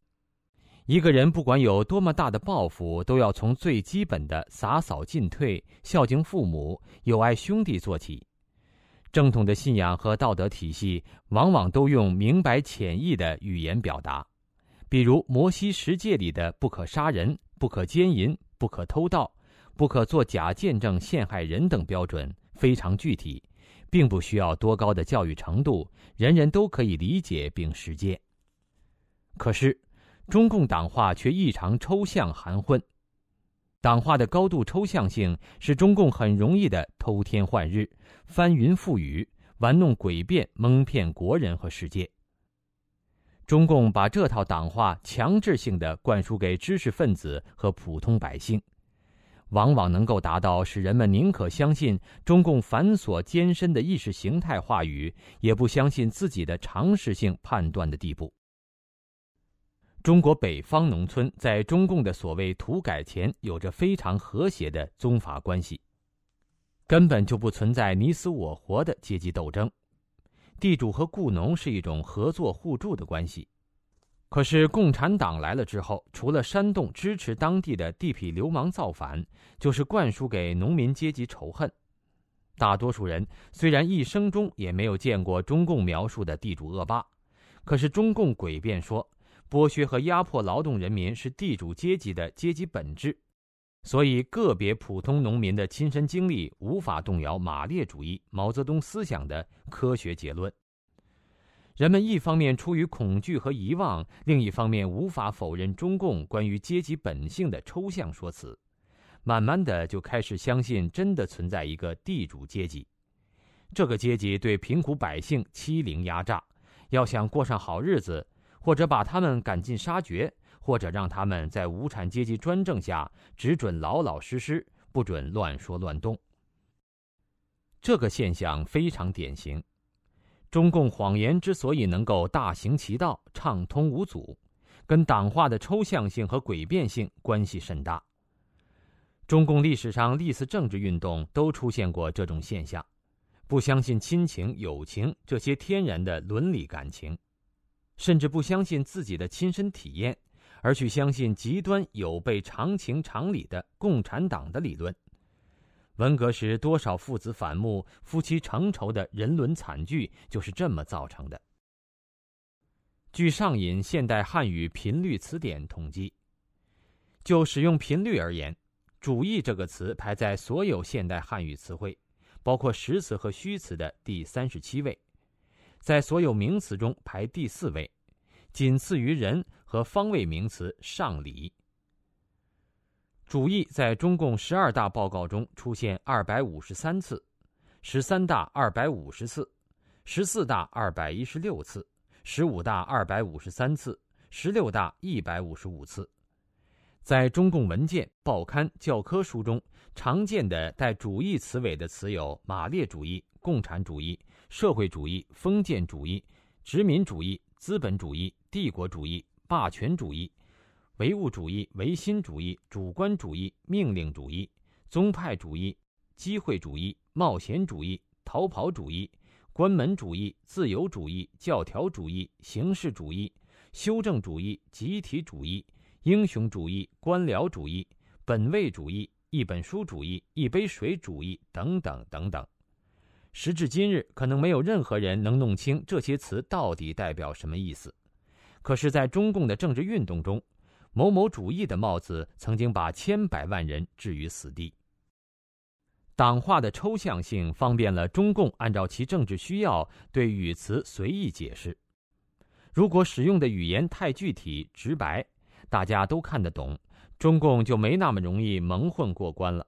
一个人不管有多么大的抱负，都要从最基本的洒扫进退、孝敬父母、友爱兄弟做起。正统的信仰和道德体系往往都用明白浅易的语言表达，比如摩西十诫里的“不可杀人、不可奸淫、不可偷盗、不可作假见证陷害人”等标准，非常具体，并不需要多高的教育程度，人人都可以理解并实践。可是，中共党化却异常抽象含混，党化的高度抽象性使中共很容易的偷天换日。翻云覆雨，玩弄诡辩，蒙骗国人和世界。中共把这套党化强制性的灌输给知识分子和普通百姓，往往能够达到使人们宁可相信中共繁琐艰深的意识形态话语，也不相信自己的常识性判断的地步。中国北方农村在中共的所谓土改前，有着非常和谐的宗法关系，根本就不存在你死我活的阶级斗争，地主和雇农是一种合作互助的关系。可是共产党来了之后，除了煽动支持当地的地痞流氓造反，就是灌输给农民阶级仇恨。大多数人虽然一生中也没有见过中共描述的地主恶霸，可是中共诡辩说。剥削和压迫劳动人民是地主阶级的阶级本质，所以个别普通农民的亲身经历无法动摇马列主义、毛泽东思想的科学结论。人们一方面出于恐惧和遗忘，另一方面无法否认中共关于阶级本性的抽象说辞，慢慢的就开始相信真的存在一个地主阶级，这个阶级对贫苦百姓欺凌压榨，要想过上好日子。或者把他们赶尽杀绝，或者让他们在无产阶级专政下只准老老实实，不准乱说乱动。这个现象非常典型。中共谎言之所以能够大行其道、畅通无阻，跟党化的抽象性和诡辩性关系甚大。中共历史上历次政治运动都出现过这种现象：不相信亲情、友情这些天然的伦理感情。甚至不相信自己的亲身体验，而去相信极端有悖常情常理的共产党的理论。文革时多少父子反目、夫妻成仇的人伦惨剧，就是这么造成的。据上引现代汉语频率词典统计，就使用频率而言，“主义”这个词排在所有现代汉语词汇，包括实词和虚词的第三十七位。在所有名词中排第四位，仅次于人和方位名词上礼。主义在中共十二大报告中出现二百五十三次，十三大二百五十次，十四大二百一十六次，十五大二百五十三次，十六大一百五十五次。在中共文件、报刊、教科书中常见的带“主义”词尾的词有马列主义、共产主义。社会主义、封建主义、殖民主义、资本主义、帝国主义、霸权主义、唯物主义、唯心主义、主观主义、命令主义、宗派主义、机会主义、冒险主义、逃跑主义、关门主义、自由主义、教条主义、形式主义、修正主义、集体主义、英雄主义、官僚主义、本位主义、一本书主义、一杯水主义等等等等。时至今日，可能没有任何人能弄清这些词到底代表什么意思。可是，在中共的政治运动中，“某某主义”的帽子曾经把千百万人置于死地。党化的抽象性方便了中共按照其政治需要对语词随意解释。如果使用的语言太具体直白，大家都看得懂，中共就没那么容易蒙混过关了。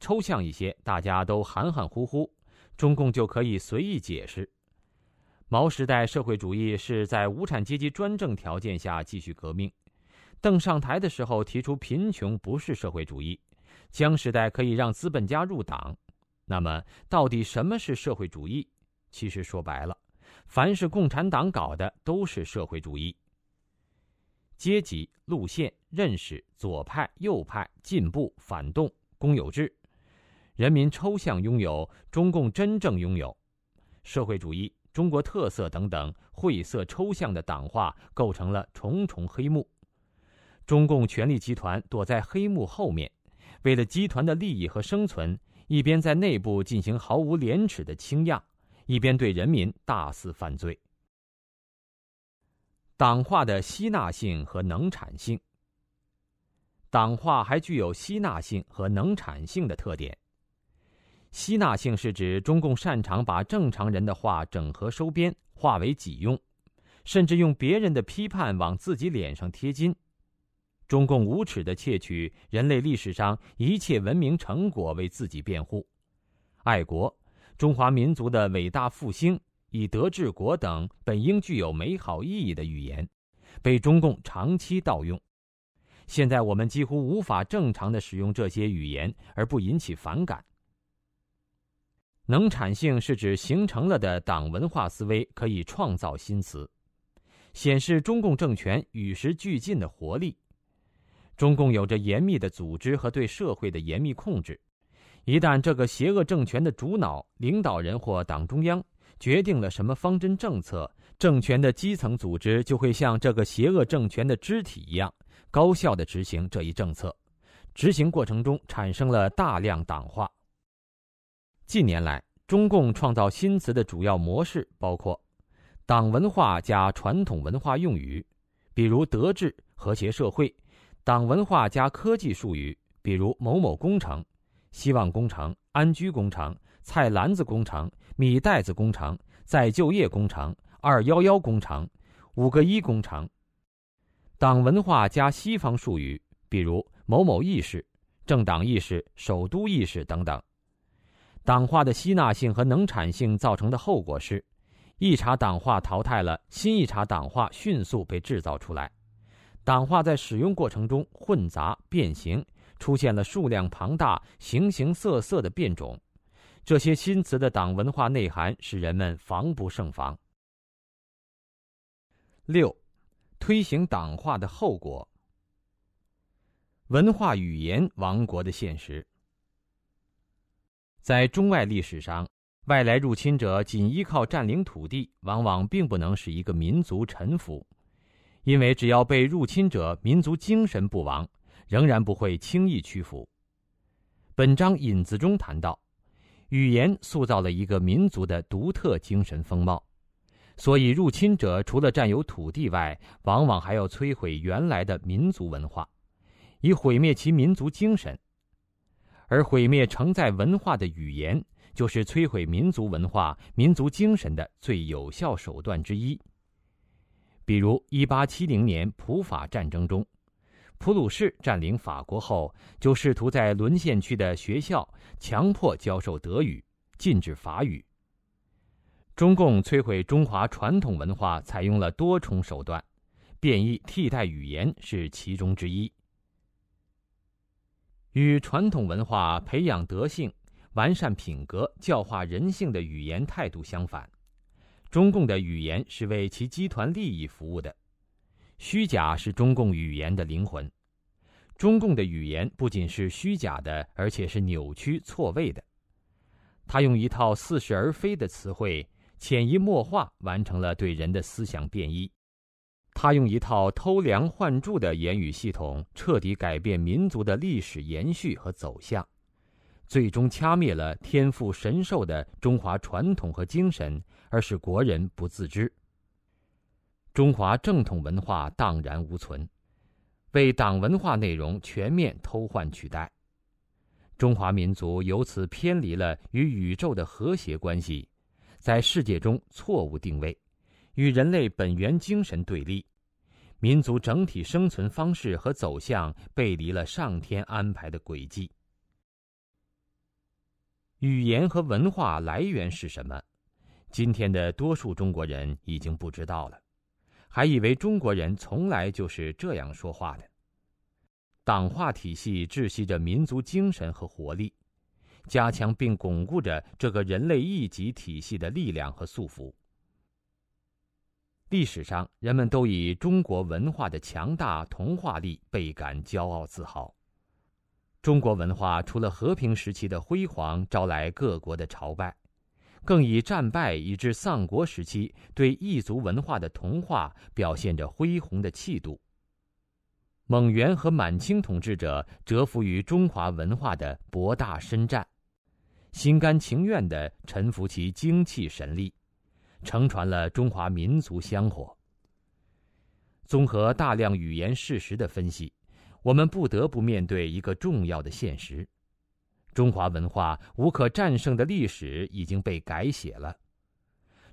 抽象一些，大家都含含糊糊。中共就可以随意解释，毛时代社会主义是在无产阶级专政条件下继续革命。邓上台的时候提出贫穷不是社会主义，江时代可以让资本家入党。那么，到底什么是社会主义？其实说白了，凡是共产党搞的都是社会主义。阶级、路线、认识、左派、右派、进步、反动、公有制。人民抽象拥有，中共真正拥有，社会主义、中国特色等等晦涩抽象的党化构成了重重黑幕。中共权力集团躲在黑幕后面，为了集团的利益和生存，一边在内部进行毫无廉耻的倾轧，一边对人民大肆犯罪。党化的吸纳性和能产性，党化还具有吸纳性和能产性的特点。吸纳性是指中共擅长把正常人的话整合收编，化为己用，甚至用别人的批判往自己脸上贴金。中共无耻地窃取人类历史上一切文明成果为自己辩护，爱国，中华民族的伟大复兴以德治国等本应具有美好意义的语言，被中共长期盗用。现在我们几乎无法正常的使用这些语言而不引起反感。能产性是指形成了的党文化思维可以创造新词，显示中共政权与时俱进的活力。中共有着严密的组织和对社会的严密控制。一旦这个邪恶政权的主脑、领导人或党中央决定了什么方针政策，政权的基层组织就会像这个邪恶政权的肢体一样，高效地执行这一政策。执行过程中产生了大量党化。近年来，中共创造新词的主要模式包括：党文化加传统文化用语，比如“德治”“和谐社会”；党文化加科技术语，比如“某某工程”。希望工程、安居工程、菜篮子工程、米袋子工程、再就业工程、二幺幺工程、五个一工程。党文化加西方术语，比如某某意识、政党意识、首都意识等等。党化的吸纳性和能产性造成的后果是，一茬党化淘汰了，新一茬党化迅速被制造出来。党化在使用过程中混杂变形。出现了数量庞大、形形色色的变种，这些新词的党文化内涵使人们防不胜防。六，推行党化的后果。文化语言亡国的现实，在中外历史上，外来入侵者仅依靠占领土地，往往并不能使一个民族臣服，因为只要被入侵者民族精神不亡。仍然不会轻易屈服。本章引子中谈到，语言塑造了一个民族的独特精神风貌，所以入侵者除了占有土地外，往往还要摧毁原来的民族文化，以毁灭其民族精神。而毁灭承载文化的语言，就是摧毁民族文化、民族精神的最有效手段之一。比如，一八七零年普法战争中。普鲁士占领法国后，就试图在沦陷区的学校强迫教授德语，禁止法语。中共摧毁中华传统文化采用了多重手段，变异替代语言是其中之一。与传统文化培养德性、完善品格、教化人性的语言态度相反，中共的语言是为其集团利益服务的。虚假是中共语言的灵魂，中共的语言不仅是虚假的，而且是扭曲错位的。他用一套似是而非的词汇，潜移默化完成了对人的思想变异；他用一套偷梁换柱的言语系统，彻底改变民族的历史延续和走向，最终掐灭了天赋神授的中华传统和精神，而使国人不自知。中华正统文化荡然无存，被党文化内容全面偷换取代，中华民族由此偏离了与宇宙的和谐关系，在世界中错误定位，与人类本源精神对立，民族整体生存方式和走向背离了上天安排的轨迹。语言和文化来源是什么？今天的多数中国人已经不知道了。还以为中国人从来就是这样说话的。党化体系窒息着民族精神和活力，加强并巩固着这个人类一级体系的力量和束缚。历史上，人们都以中国文化的强大同化力倍感骄傲自豪。中国文化除了和平时期的辉煌，招来各国的朝拜。更以战败以至丧国时期对异族文化的同化，表现着恢宏的气度。蒙元和满清统治者折服于中华文化的博大深湛，心甘情愿地臣服其精气神力，承传了中华民族香火。综合大量语言事实的分析，我们不得不面对一个重要的现实。中华文化无可战胜的历史已经被改写了，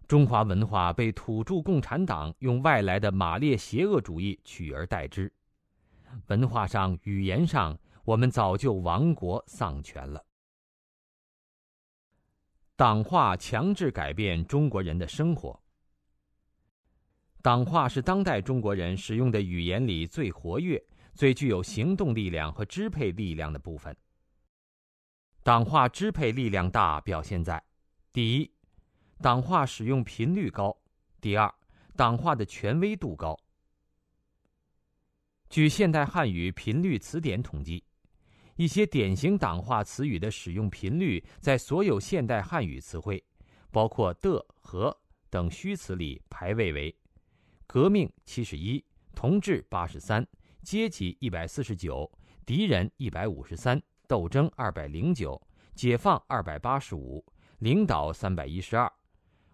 中华文化被土著共产党用外来的马列邪恶主义取而代之，文化上、语言上，我们早就亡国丧权了。党化强制改变中国人的生活。党化是当代中国人使用的语言里最活跃、最具有行动力量和支配力量的部分。党化支配力量大，表现在：第一，党化使用频率高；第二，党化的权威度高。据现代汉语频率词典统计，一些典型党化词语的使用频率在所有现代汉语词汇，包括的、和等虚词里排位为。革命七十一，同志八十三，阶级一百四十九，敌人一百五十三，斗争二百零九，解放二百八十五，领导三百一十二，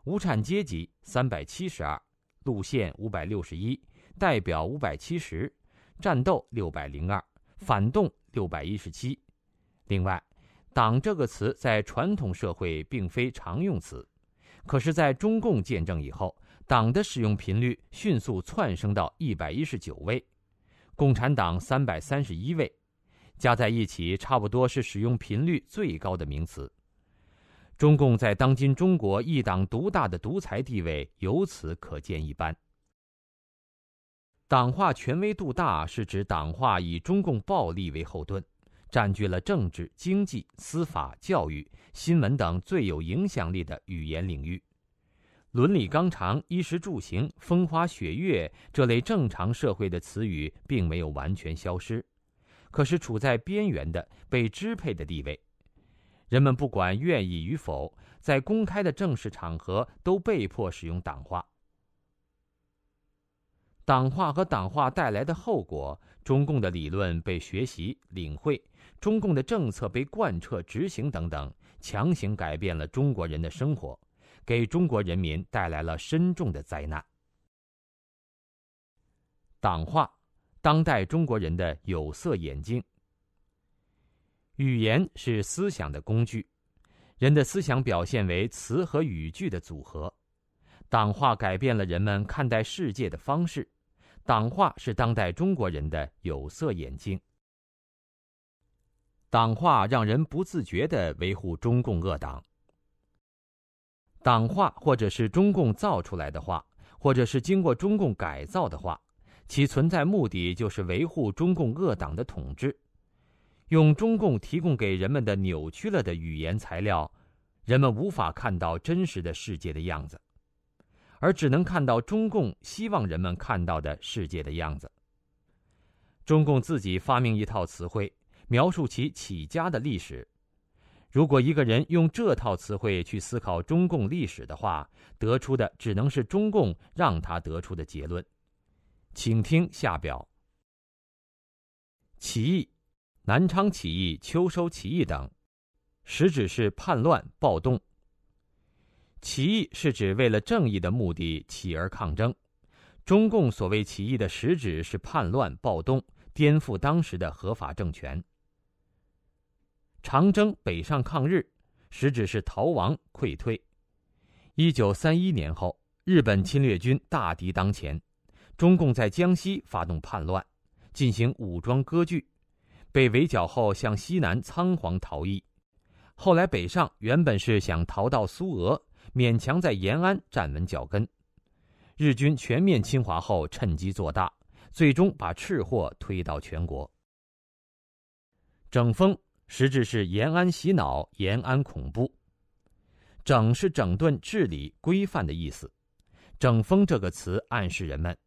无产阶级三百七十二，路线五百六十一，代表五百七十，战斗六百零二，反动六百一十七。另外，“党”这个词在传统社会并非常用词，可是，在中共建政以后。党的使用频率迅速窜升到一百一十九位，共产党三百三十一位，加在一起差不多是使用频率最高的名词。中共在当今中国一党独大的独裁地位由此可见一斑。党化权威度大，是指党化以中共暴力为后盾，占据了政治、经济、司法、教育、新闻等最有影响力的语言领域。伦理纲常、衣食住行、风花雪月这类正常社会的词语并没有完全消失，可是处在边缘的、被支配的地位。人们不管愿意与否，在公开的正式场合都被迫使用党话。党化和党化带来的后果：中共的理论被学习领会，中共的政策被贯彻执行等等，强行改变了中国人的生活。给中国人民带来了深重的灾难。党化，当代中国人的有色眼镜。语言是思想的工具，人的思想表现为词和语句的组合。党化改变了人们看待世界的方式，党化是当代中国人的有色眼镜。党化让人不自觉地维护中共恶党。党化或者是中共造出来的话，或者是经过中共改造的话，其存在目的就是维护中共恶党的统治。用中共提供给人们的扭曲了的语言材料，人们无法看到真实的世界的样子，而只能看到中共希望人们看到的世界的样子。中共自己发明一套词汇，描述其起家的历史。如果一个人用这套词汇去思考中共历史的话，得出的只能是中共让他得出的结论。请听下表：起义、南昌起义、秋收起义等，实指是叛乱暴动。起义是指为了正义的目的起而抗争，中共所谓起义的实质是叛乱暴动，颠覆当时的合法政权。长征北上抗日，实质是逃亡溃退。一九三一年后，日本侵略军大敌当前，中共在江西发动叛乱，进行武装割据，被围剿后向西南仓皇逃逸。后来北上，原本是想逃到苏俄，勉强在延安站稳脚跟。日军全面侵华后，趁机做大，最终把赤货推到全国。整风。实质是延安洗脑、延安恐怖。整是整顿、治理、规范的意思。整风这个词暗示人们，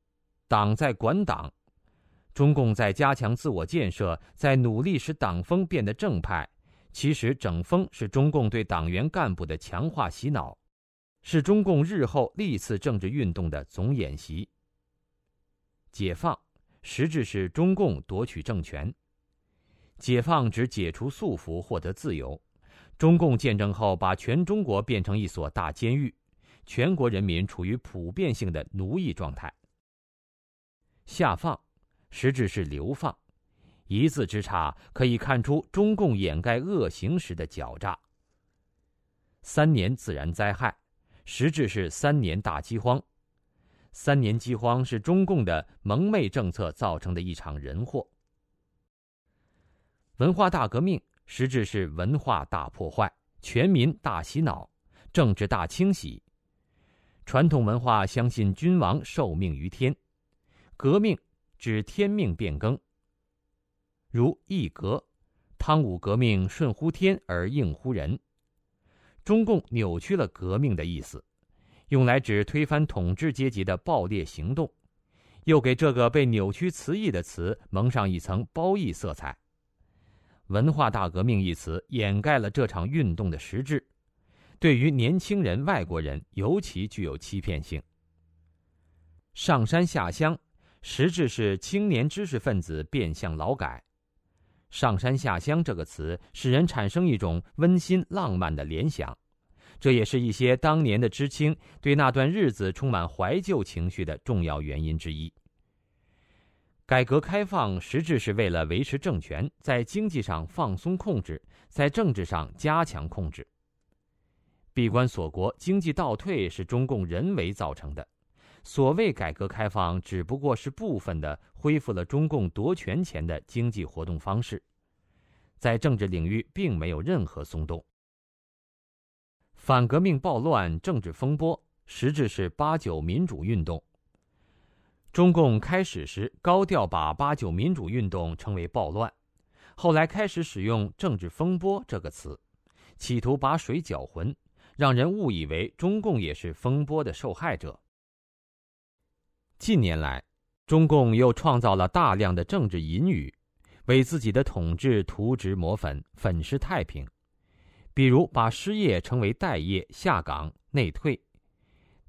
党在管党，中共在加强自我建设，在努力使党风变得正派。其实整风是中共对党员干部的强化洗脑，是中共日后历次政治运动的总演习。解放，实质是中共夺取政权。解放指解除束缚，获得自由。中共建政后，把全中国变成一所大监狱，全国人民处于普遍性的奴役状态。下放，实质是流放，一字之差可以看出中共掩盖恶行时的狡诈。三年自然灾害，实质是三年大饥荒。三年饥荒是中共的蒙昧政策造成的一场人祸。文化大革命实质是文化大破坏、全民大洗脑，政治大清洗。传统文化相信君王受命于天，革命指天命变更。如一革，汤武革命顺乎天而应乎人。中共扭曲了革命的意思，用来指推翻统治阶级的暴烈行动，又给这个被扭曲词义的词蒙上一层褒义色彩。文化大革命一词掩盖了这场运动的实质。对于年轻人、外国人尤其具有欺骗性。上山下乡，实质是青年知识分子变相劳改。上山下乡这个词使人产生一种温馨浪漫的联想，这也是一些当年的知青对那段日子充满怀旧情绪的重要原因之一。改革开放实质是为了维持政权，在经济上放松控制，在政治上加强控制。闭关锁国、经济倒退是中共人为造成的，所谓改革开放只不过是部分的恢复了中共夺权前的经济活动方式，在政治领域并没有任何松动。反革命暴乱、政治风波，实质是八九民主运动。中共开始时高调把八九民主运动称为暴乱，后来开始使用政治风波这个词，企图把水搅浑。让人误以为中共也是风波的受害者。近年来，中共又创造了大量的政治隐语，为自己的统治涂脂抹粉，粉饰太平。比如，把失业称为待业、下岗、内退。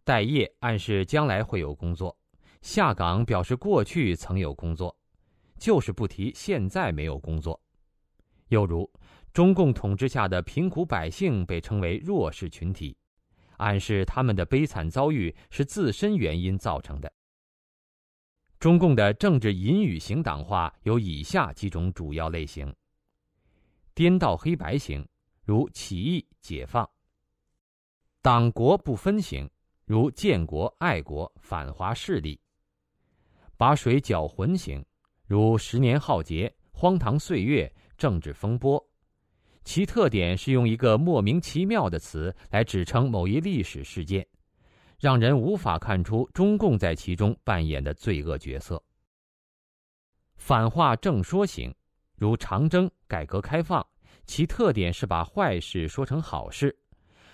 待业暗示将来会有工作，下岗表示过去曾有工作，就是不提现在没有工作。又如。中共统治下的贫苦百姓被称为弱势群体，暗示他们的悲惨遭遇是自身原因造成的。中共的政治隐语型党化有以下几种主要类型：颠倒黑白型，如起义解放；党国不分型，如建国爱国反华势力；把水搅浑型，如十年浩劫荒唐岁月政治风波。其特点是用一个莫名其妙的词来指称某一历史事件，让人无法看出中共在其中扮演的罪恶角色。反话正说型，如长征、改革开放，其特点是把坏事说成好事，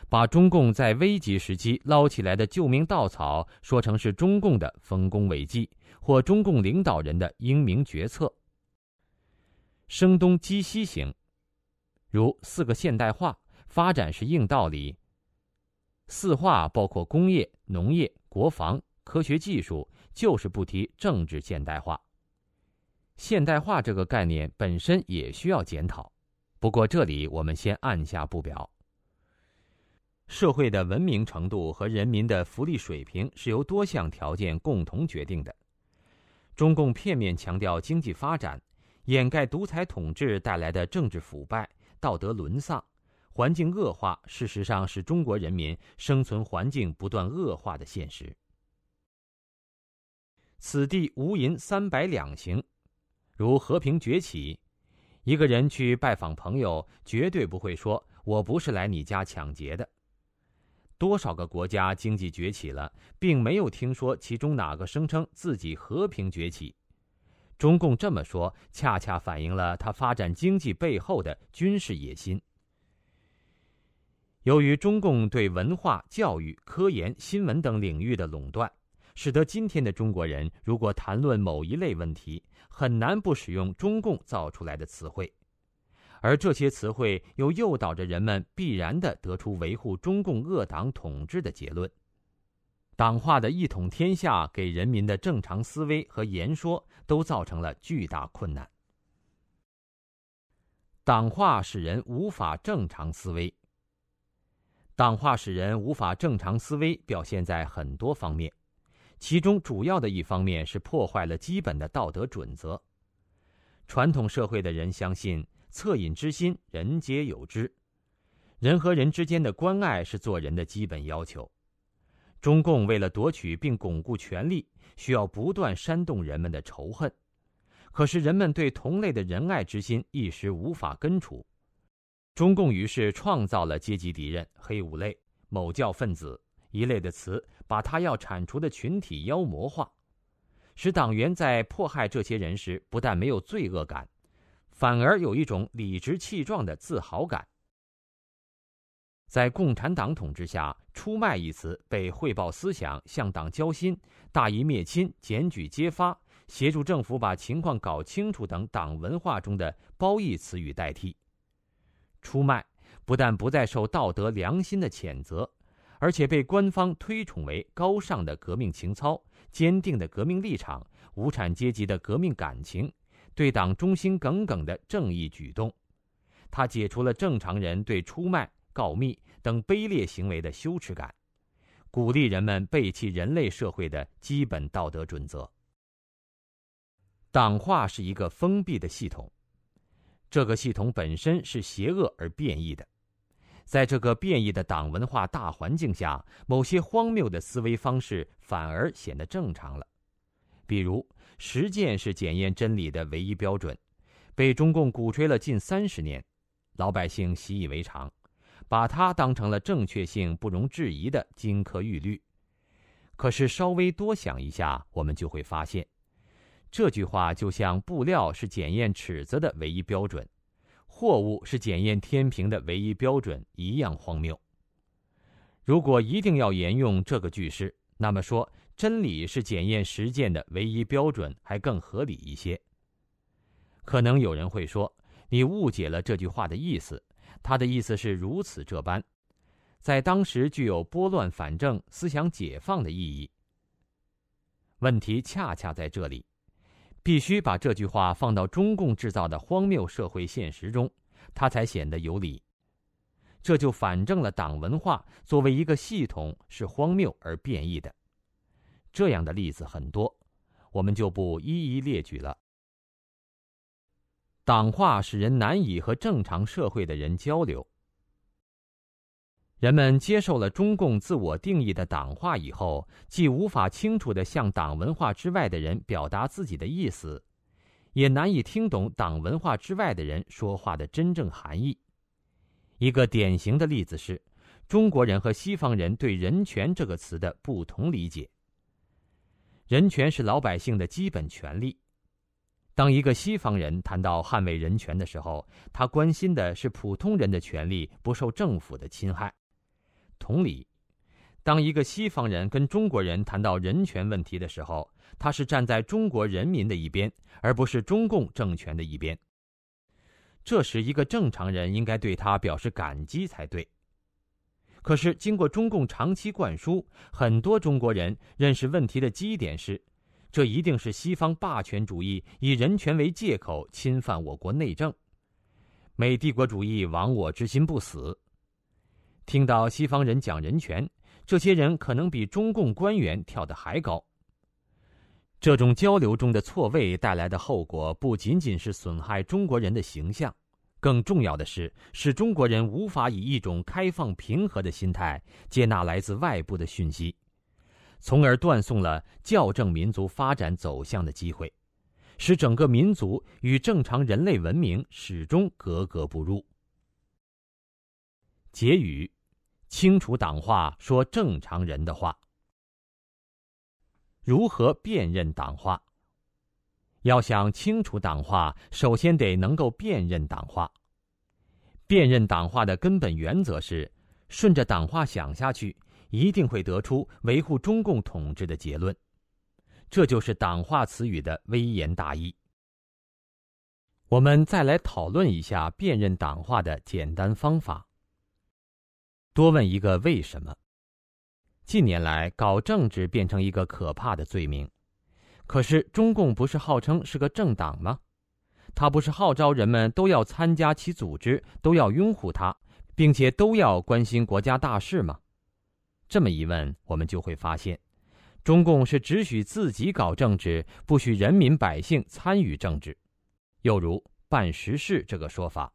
把中共在危急时期捞起来的救命稻草说成是中共的丰功伟绩或中共领导人的英明决策。声东击西型。如四个现代化发展是硬道理。四化包括工业、农业、国防、科学技术，就是不提政治现代化。现代化这个概念本身也需要检讨，不过这里我们先按下不表。社会的文明程度和人民的福利水平是由多项条件共同决定的。中共片面强调经济发展，掩盖独裁统治带来的政治腐败。道德沦丧，环境恶化，事实上是中国人民生存环境不断恶化的现实。此地无银三百两行，如和平崛起，一个人去拜访朋友，绝对不会说“我不是来你家抢劫的”。多少个国家经济崛起了，并没有听说其中哪个声称自己和平崛起。中共这么说，恰恰反映了他发展经济背后的军事野心。由于中共对文化、教育、科研、新闻等领域的垄断，使得今天的中国人如果谈论某一类问题，很难不使用中共造出来的词汇，而这些词汇又诱导着人们必然的得出维护中共恶党统治的结论。党化的一统天下，给人民的正常思维和言说都造成了巨大困难。党化使人无法正常思维。党化使人无法正常思维，表现在很多方面，其中主要的一方面是破坏了基本的道德准则。传统社会的人相信恻隐之心，人皆有之，人和人之间的关爱是做人的基本要求。中共为了夺取并巩固权力，需要不断煽动人们的仇恨，可是人们对同类的仁爱之心一时无法根除。中共于是创造了阶级敌人黑五类，某教分子一类的词，把他要铲除的群体妖魔化，使党员在迫害这些人时，不但没有罪恶感，反而有一种理直气壮的自豪感。在共产党统治下，“出卖”一词被汇报思想、向党交心、大义灭亲、检举揭发、协助政府把情况搞清楚等党文化中的褒义词语代替。出卖不但不再受道德良心的谴责，而且被官方推崇为高尚的革命情操、坚定的革命立场、无产阶级的革命感情、对党忠心耿耿的正义举动。它解除了正常人对出卖。告密等卑劣行为的羞耻感，鼓励人们背弃人类社会的基本道德准则。党化是一个封闭的系统，这个系统本身是邪恶而变异的。在这个变异的党文化大环境下，某些荒谬的思维方式反而显得正常了。比如，实践是检验真理的唯一标准，被中共鼓吹了近三十年，老百姓习以为常。把它当成了正确性不容置疑的金科玉律，可是稍微多想一下，我们就会发现，这句话就像布料是检验尺子的唯一标准，货物是检验天平的唯一标准一样荒谬。如果一定要沿用这个句式，那么说真理是检验实践的唯一标准还更合理一些。可能有人会说，你误解了这句话的意思。他的意思是如此这般，在当时具有拨乱反正、思想解放的意义。问题恰恰在这里，必须把这句话放到中共制造的荒谬社会现实中，它才显得有理。这就反证了党文化作为一个系统是荒谬而变异的。这样的例子很多，我们就不一一列举了。党化使人难以和正常社会的人交流。人们接受了中共自我定义的党化以后，既无法清楚地向党文化之外的人表达自己的意思，也难以听懂党文化之外的人说话的真正含义。一个典型的例子是，中国人和西方人对“人权”这个词的不同理解。人权是老百姓的基本权利。当一个西方人谈到捍卫人权的时候，他关心的是普通人的权利不受政府的侵害。同理，当一个西方人跟中国人谈到人权问题的时候，他是站在中国人民的一边，而不是中共政权的一边。这时，一个正常人应该对他表示感激才对。可是，经过中共长期灌输，很多中国人认识问题的基点是。这一定是西方霸权主义以人权为借口侵犯我国内政，美帝国主义亡我之心不死。听到西方人讲人权，这些人可能比中共官员跳得还高。这种交流中的错位带来的后果，不仅仅是损害中国人的形象，更重要的是使中国人无法以一种开放平和的心态接纳来自外部的讯息。从而断送了校正民族发展走向的机会，使整个民族与正常人类文明始终格格不入。结语：清除党化，说正常人的话。如何辨认党化？要想清除党化，首先得能够辨认党化。辨认党化的根本原则是顺着党化想下去。一定会得出维护中共统治的结论，这就是党化词语的微言大义。我们再来讨论一下辨认党化的简单方法。多问一个为什么？近年来搞政治变成一个可怕的罪名，可是中共不是号称是个政党吗？他不是号召人们都要参加其组织，都要拥护他，并且都要关心国家大事吗？这么一问，我们就会发现，中共是只许自己搞政治，不许人民百姓参与政治。又如办实事这个说法，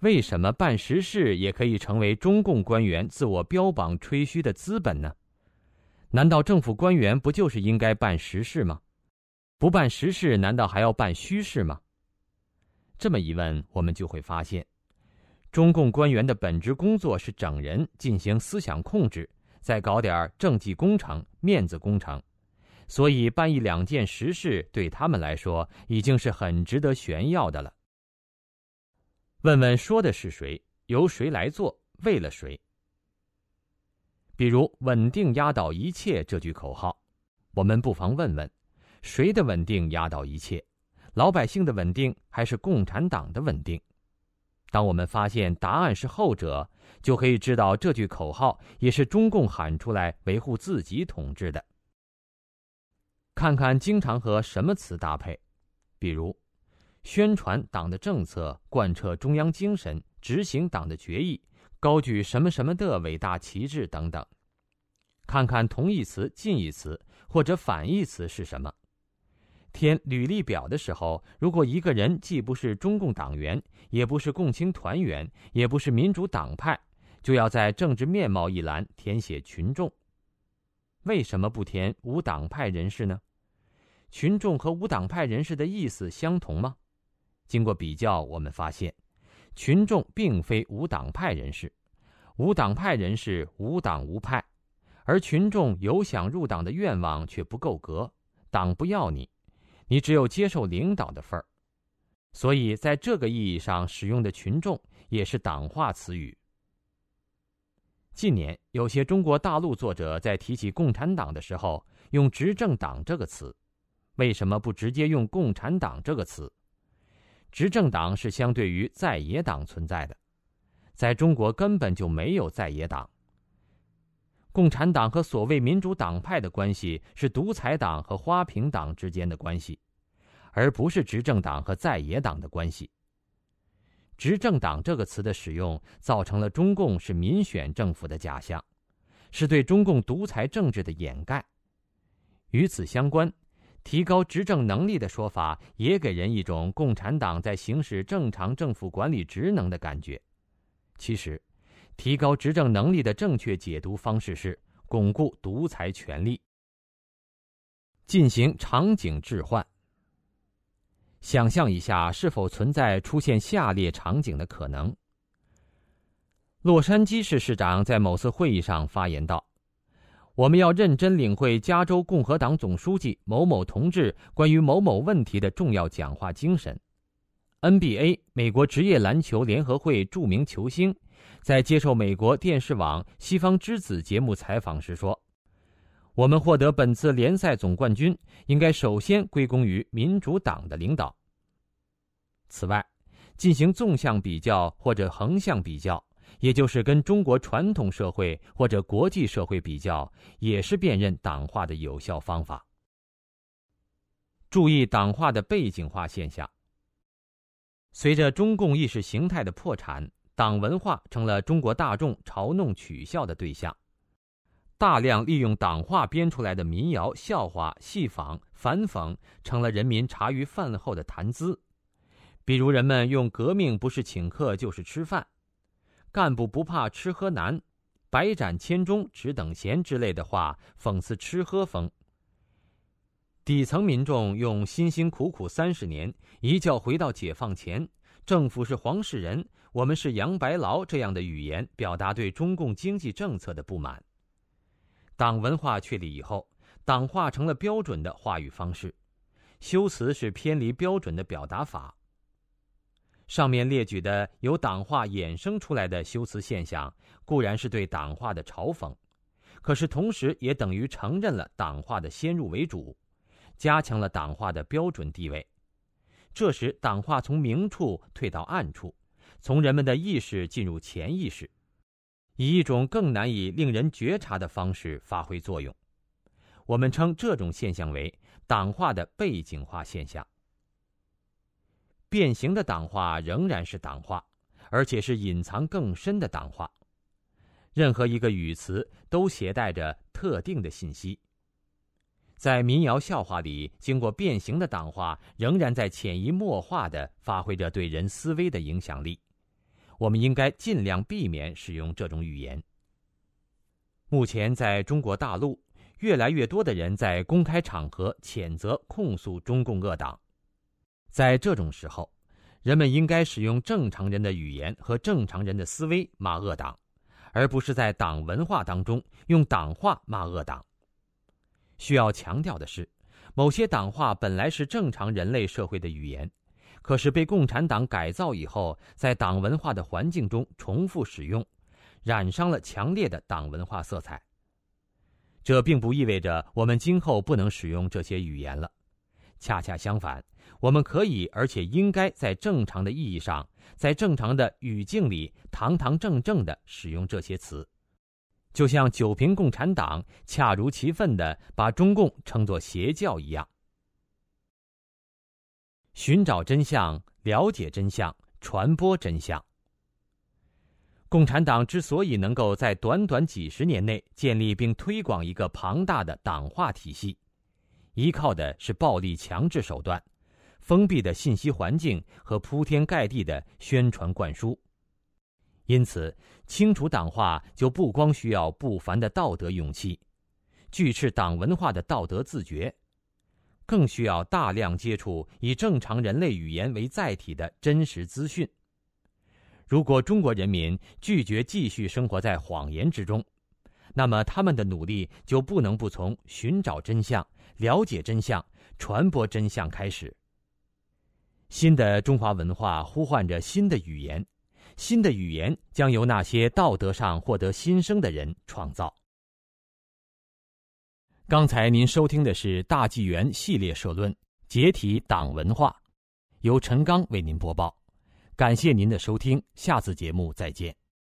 为什么办实事也可以成为中共官员自我标榜吹嘘的资本呢？难道政府官员不就是应该办实事吗？不办实事，难道还要办虚事吗？这么一问，我们就会发现，中共官员的本职工作是整人，进行思想控制，再搞点政绩工程、面子工程，所以办一两件实事对他们来说已经是很值得炫耀的了。问问说的是谁，由谁来做，为了谁？比如“稳定压倒一切”这句口号，我们不妨问问：谁的稳定压倒一切？老百姓的稳定，还是共产党的稳定？当我们发现答案是后者，就可以知道这句口号也是中共喊出来维护自己统治的。看看经常和什么词搭配，比如宣传党的政策、贯彻中央精神、执行党的决议、高举什么什么的伟大旗帜等等。看看同义词、近义词或者反义词是什么。填履历表的时候，如果一个人既不是中共党员，也不是共青团员，也不是民主党派，就要在政治面貌一栏填写群众。为什么不填无党派人士呢？群众和无党派人士的意思相同吗？经过比较，我们发现，群众并非无党派人士，无党派人士无党无派，而群众有想入党的愿望却不够格，党不要你。你只有接受领导的份儿，所以在这个意义上使用的“群众”也是党化词语。近年有些中国大陆作者在提起共产党的时候用“执政党”这个词，为什么不直接用“共产党”这个词？执政党是相对于在野党存在的，在中国根本就没有在野党。共产党和所谓民主党派的关系是独裁党和花瓶党之间的关系，而不是执政党和在野党的关系。执政党这个词的使用，造成了中共是民选政府的假象，是对中共独裁政治的掩盖。与此相关，提高执政能力的说法，也给人一种共产党在行使正常政府管理职能的感觉。其实。提高执政能力的正确解读方式是巩固独裁权力，进行场景置换。想象一下，是否存在出现下列场景的可能？洛杉矶市市长在某次会议上发言道：“我们要认真领会加州共和党总书记某某同志关于某某问题的重要讲话精神。” NBA 美国职业篮球联合会著名球星。在接受美国电视网《西方之子》节目采访时说：“我们获得本次联赛总冠军，应该首先归功于民主党的领导。此外，进行纵向比较或者横向比较，也就是跟中国传统社会或者国际社会比较，也是辨认党化的有效方法。注意党化的背景化现象。随着中共意识形态的破产。”党文化成了中国大众嘲弄取笑的对象，大量利用党话编出来的民谣、笑话、戏仿、反讽，成了人民茶余饭后的谈资。比如，人们用“革命不是请客就是吃饭”，“干部不怕吃喝难”，“百斩千钟只等闲”之类的话，讽刺吃喝风。底层民众用“辛辛苦苦三十年，一觉回到解放前”。政府是黄世仁，我们是杨白劳这样的语言，表达对中共经济政策的不满。党文化确立以后，党化成了标准的话语方式，修辞是偏离标准的表达法。上面列举的由党化衍生出来的修辞现象，固然是对党化的嘲讽，可是同时也等于承认了党化的先入为主，加强了党化的标准地位。这时，党化从明处退到暗处，从人们的意识进入潜意识，以一种更难以令人觉察的方式发挥作用。我们称这种现象为党化的背景化现象。变形的党化仍然是党化，而且是隐藏更深的党化。任何一个语词都携带着特定的信息。在民谣笑话里，经过变形的党化，仍然在潜移默化地发挥着对人思维的影响力。我们应该尽量避免使用这种语言。目前，在中国大陆，越来越多的人在公开场合谴责、控诉中共恶党。在这种时候，人们应该使用正常人的语言和正常人的思维骂恶党，而不是在党文化当中用党话骂恶党。需要强调的是，某些党话本来是正常人类社会的语言，可是被共产党改造以后，在党文化的环境中重复使用，染上了强烈的党文化色彩。这并不意味着我们今后不能使用这些语言了，恰恰相反，我们可以而且应该在正常的意义上，在正常的语境里堂堂正正的使用这些词，就像九平共产党恰如其分的把中共称作邪教一样。寻找真相，了解真相，传播真相。共产党之所以能够在短短几十年内建立并推广一个庞大的党化体系，依靠的是暴力强制手段、封闭的信息环境和铺天盖地的宣传灌输。因此，清除党化就不光需要不凡的道德勇气、拒斥党文化的道德自觉，更需要大量接触以正常人类语言为载体的真实资讯。如果中国人民拒绝继续生活在谎言之中，那么他们的努力就不能不从寻找真相、了解真相、传播真相开始。新的中华文化呼唤着新的语言，新的语言将由那些道德上获得新生的人创造。刚才您收听的是大纪元系列社论《解体党文化》，由陈刚为您播报。感谢您的收听，下次节目再见。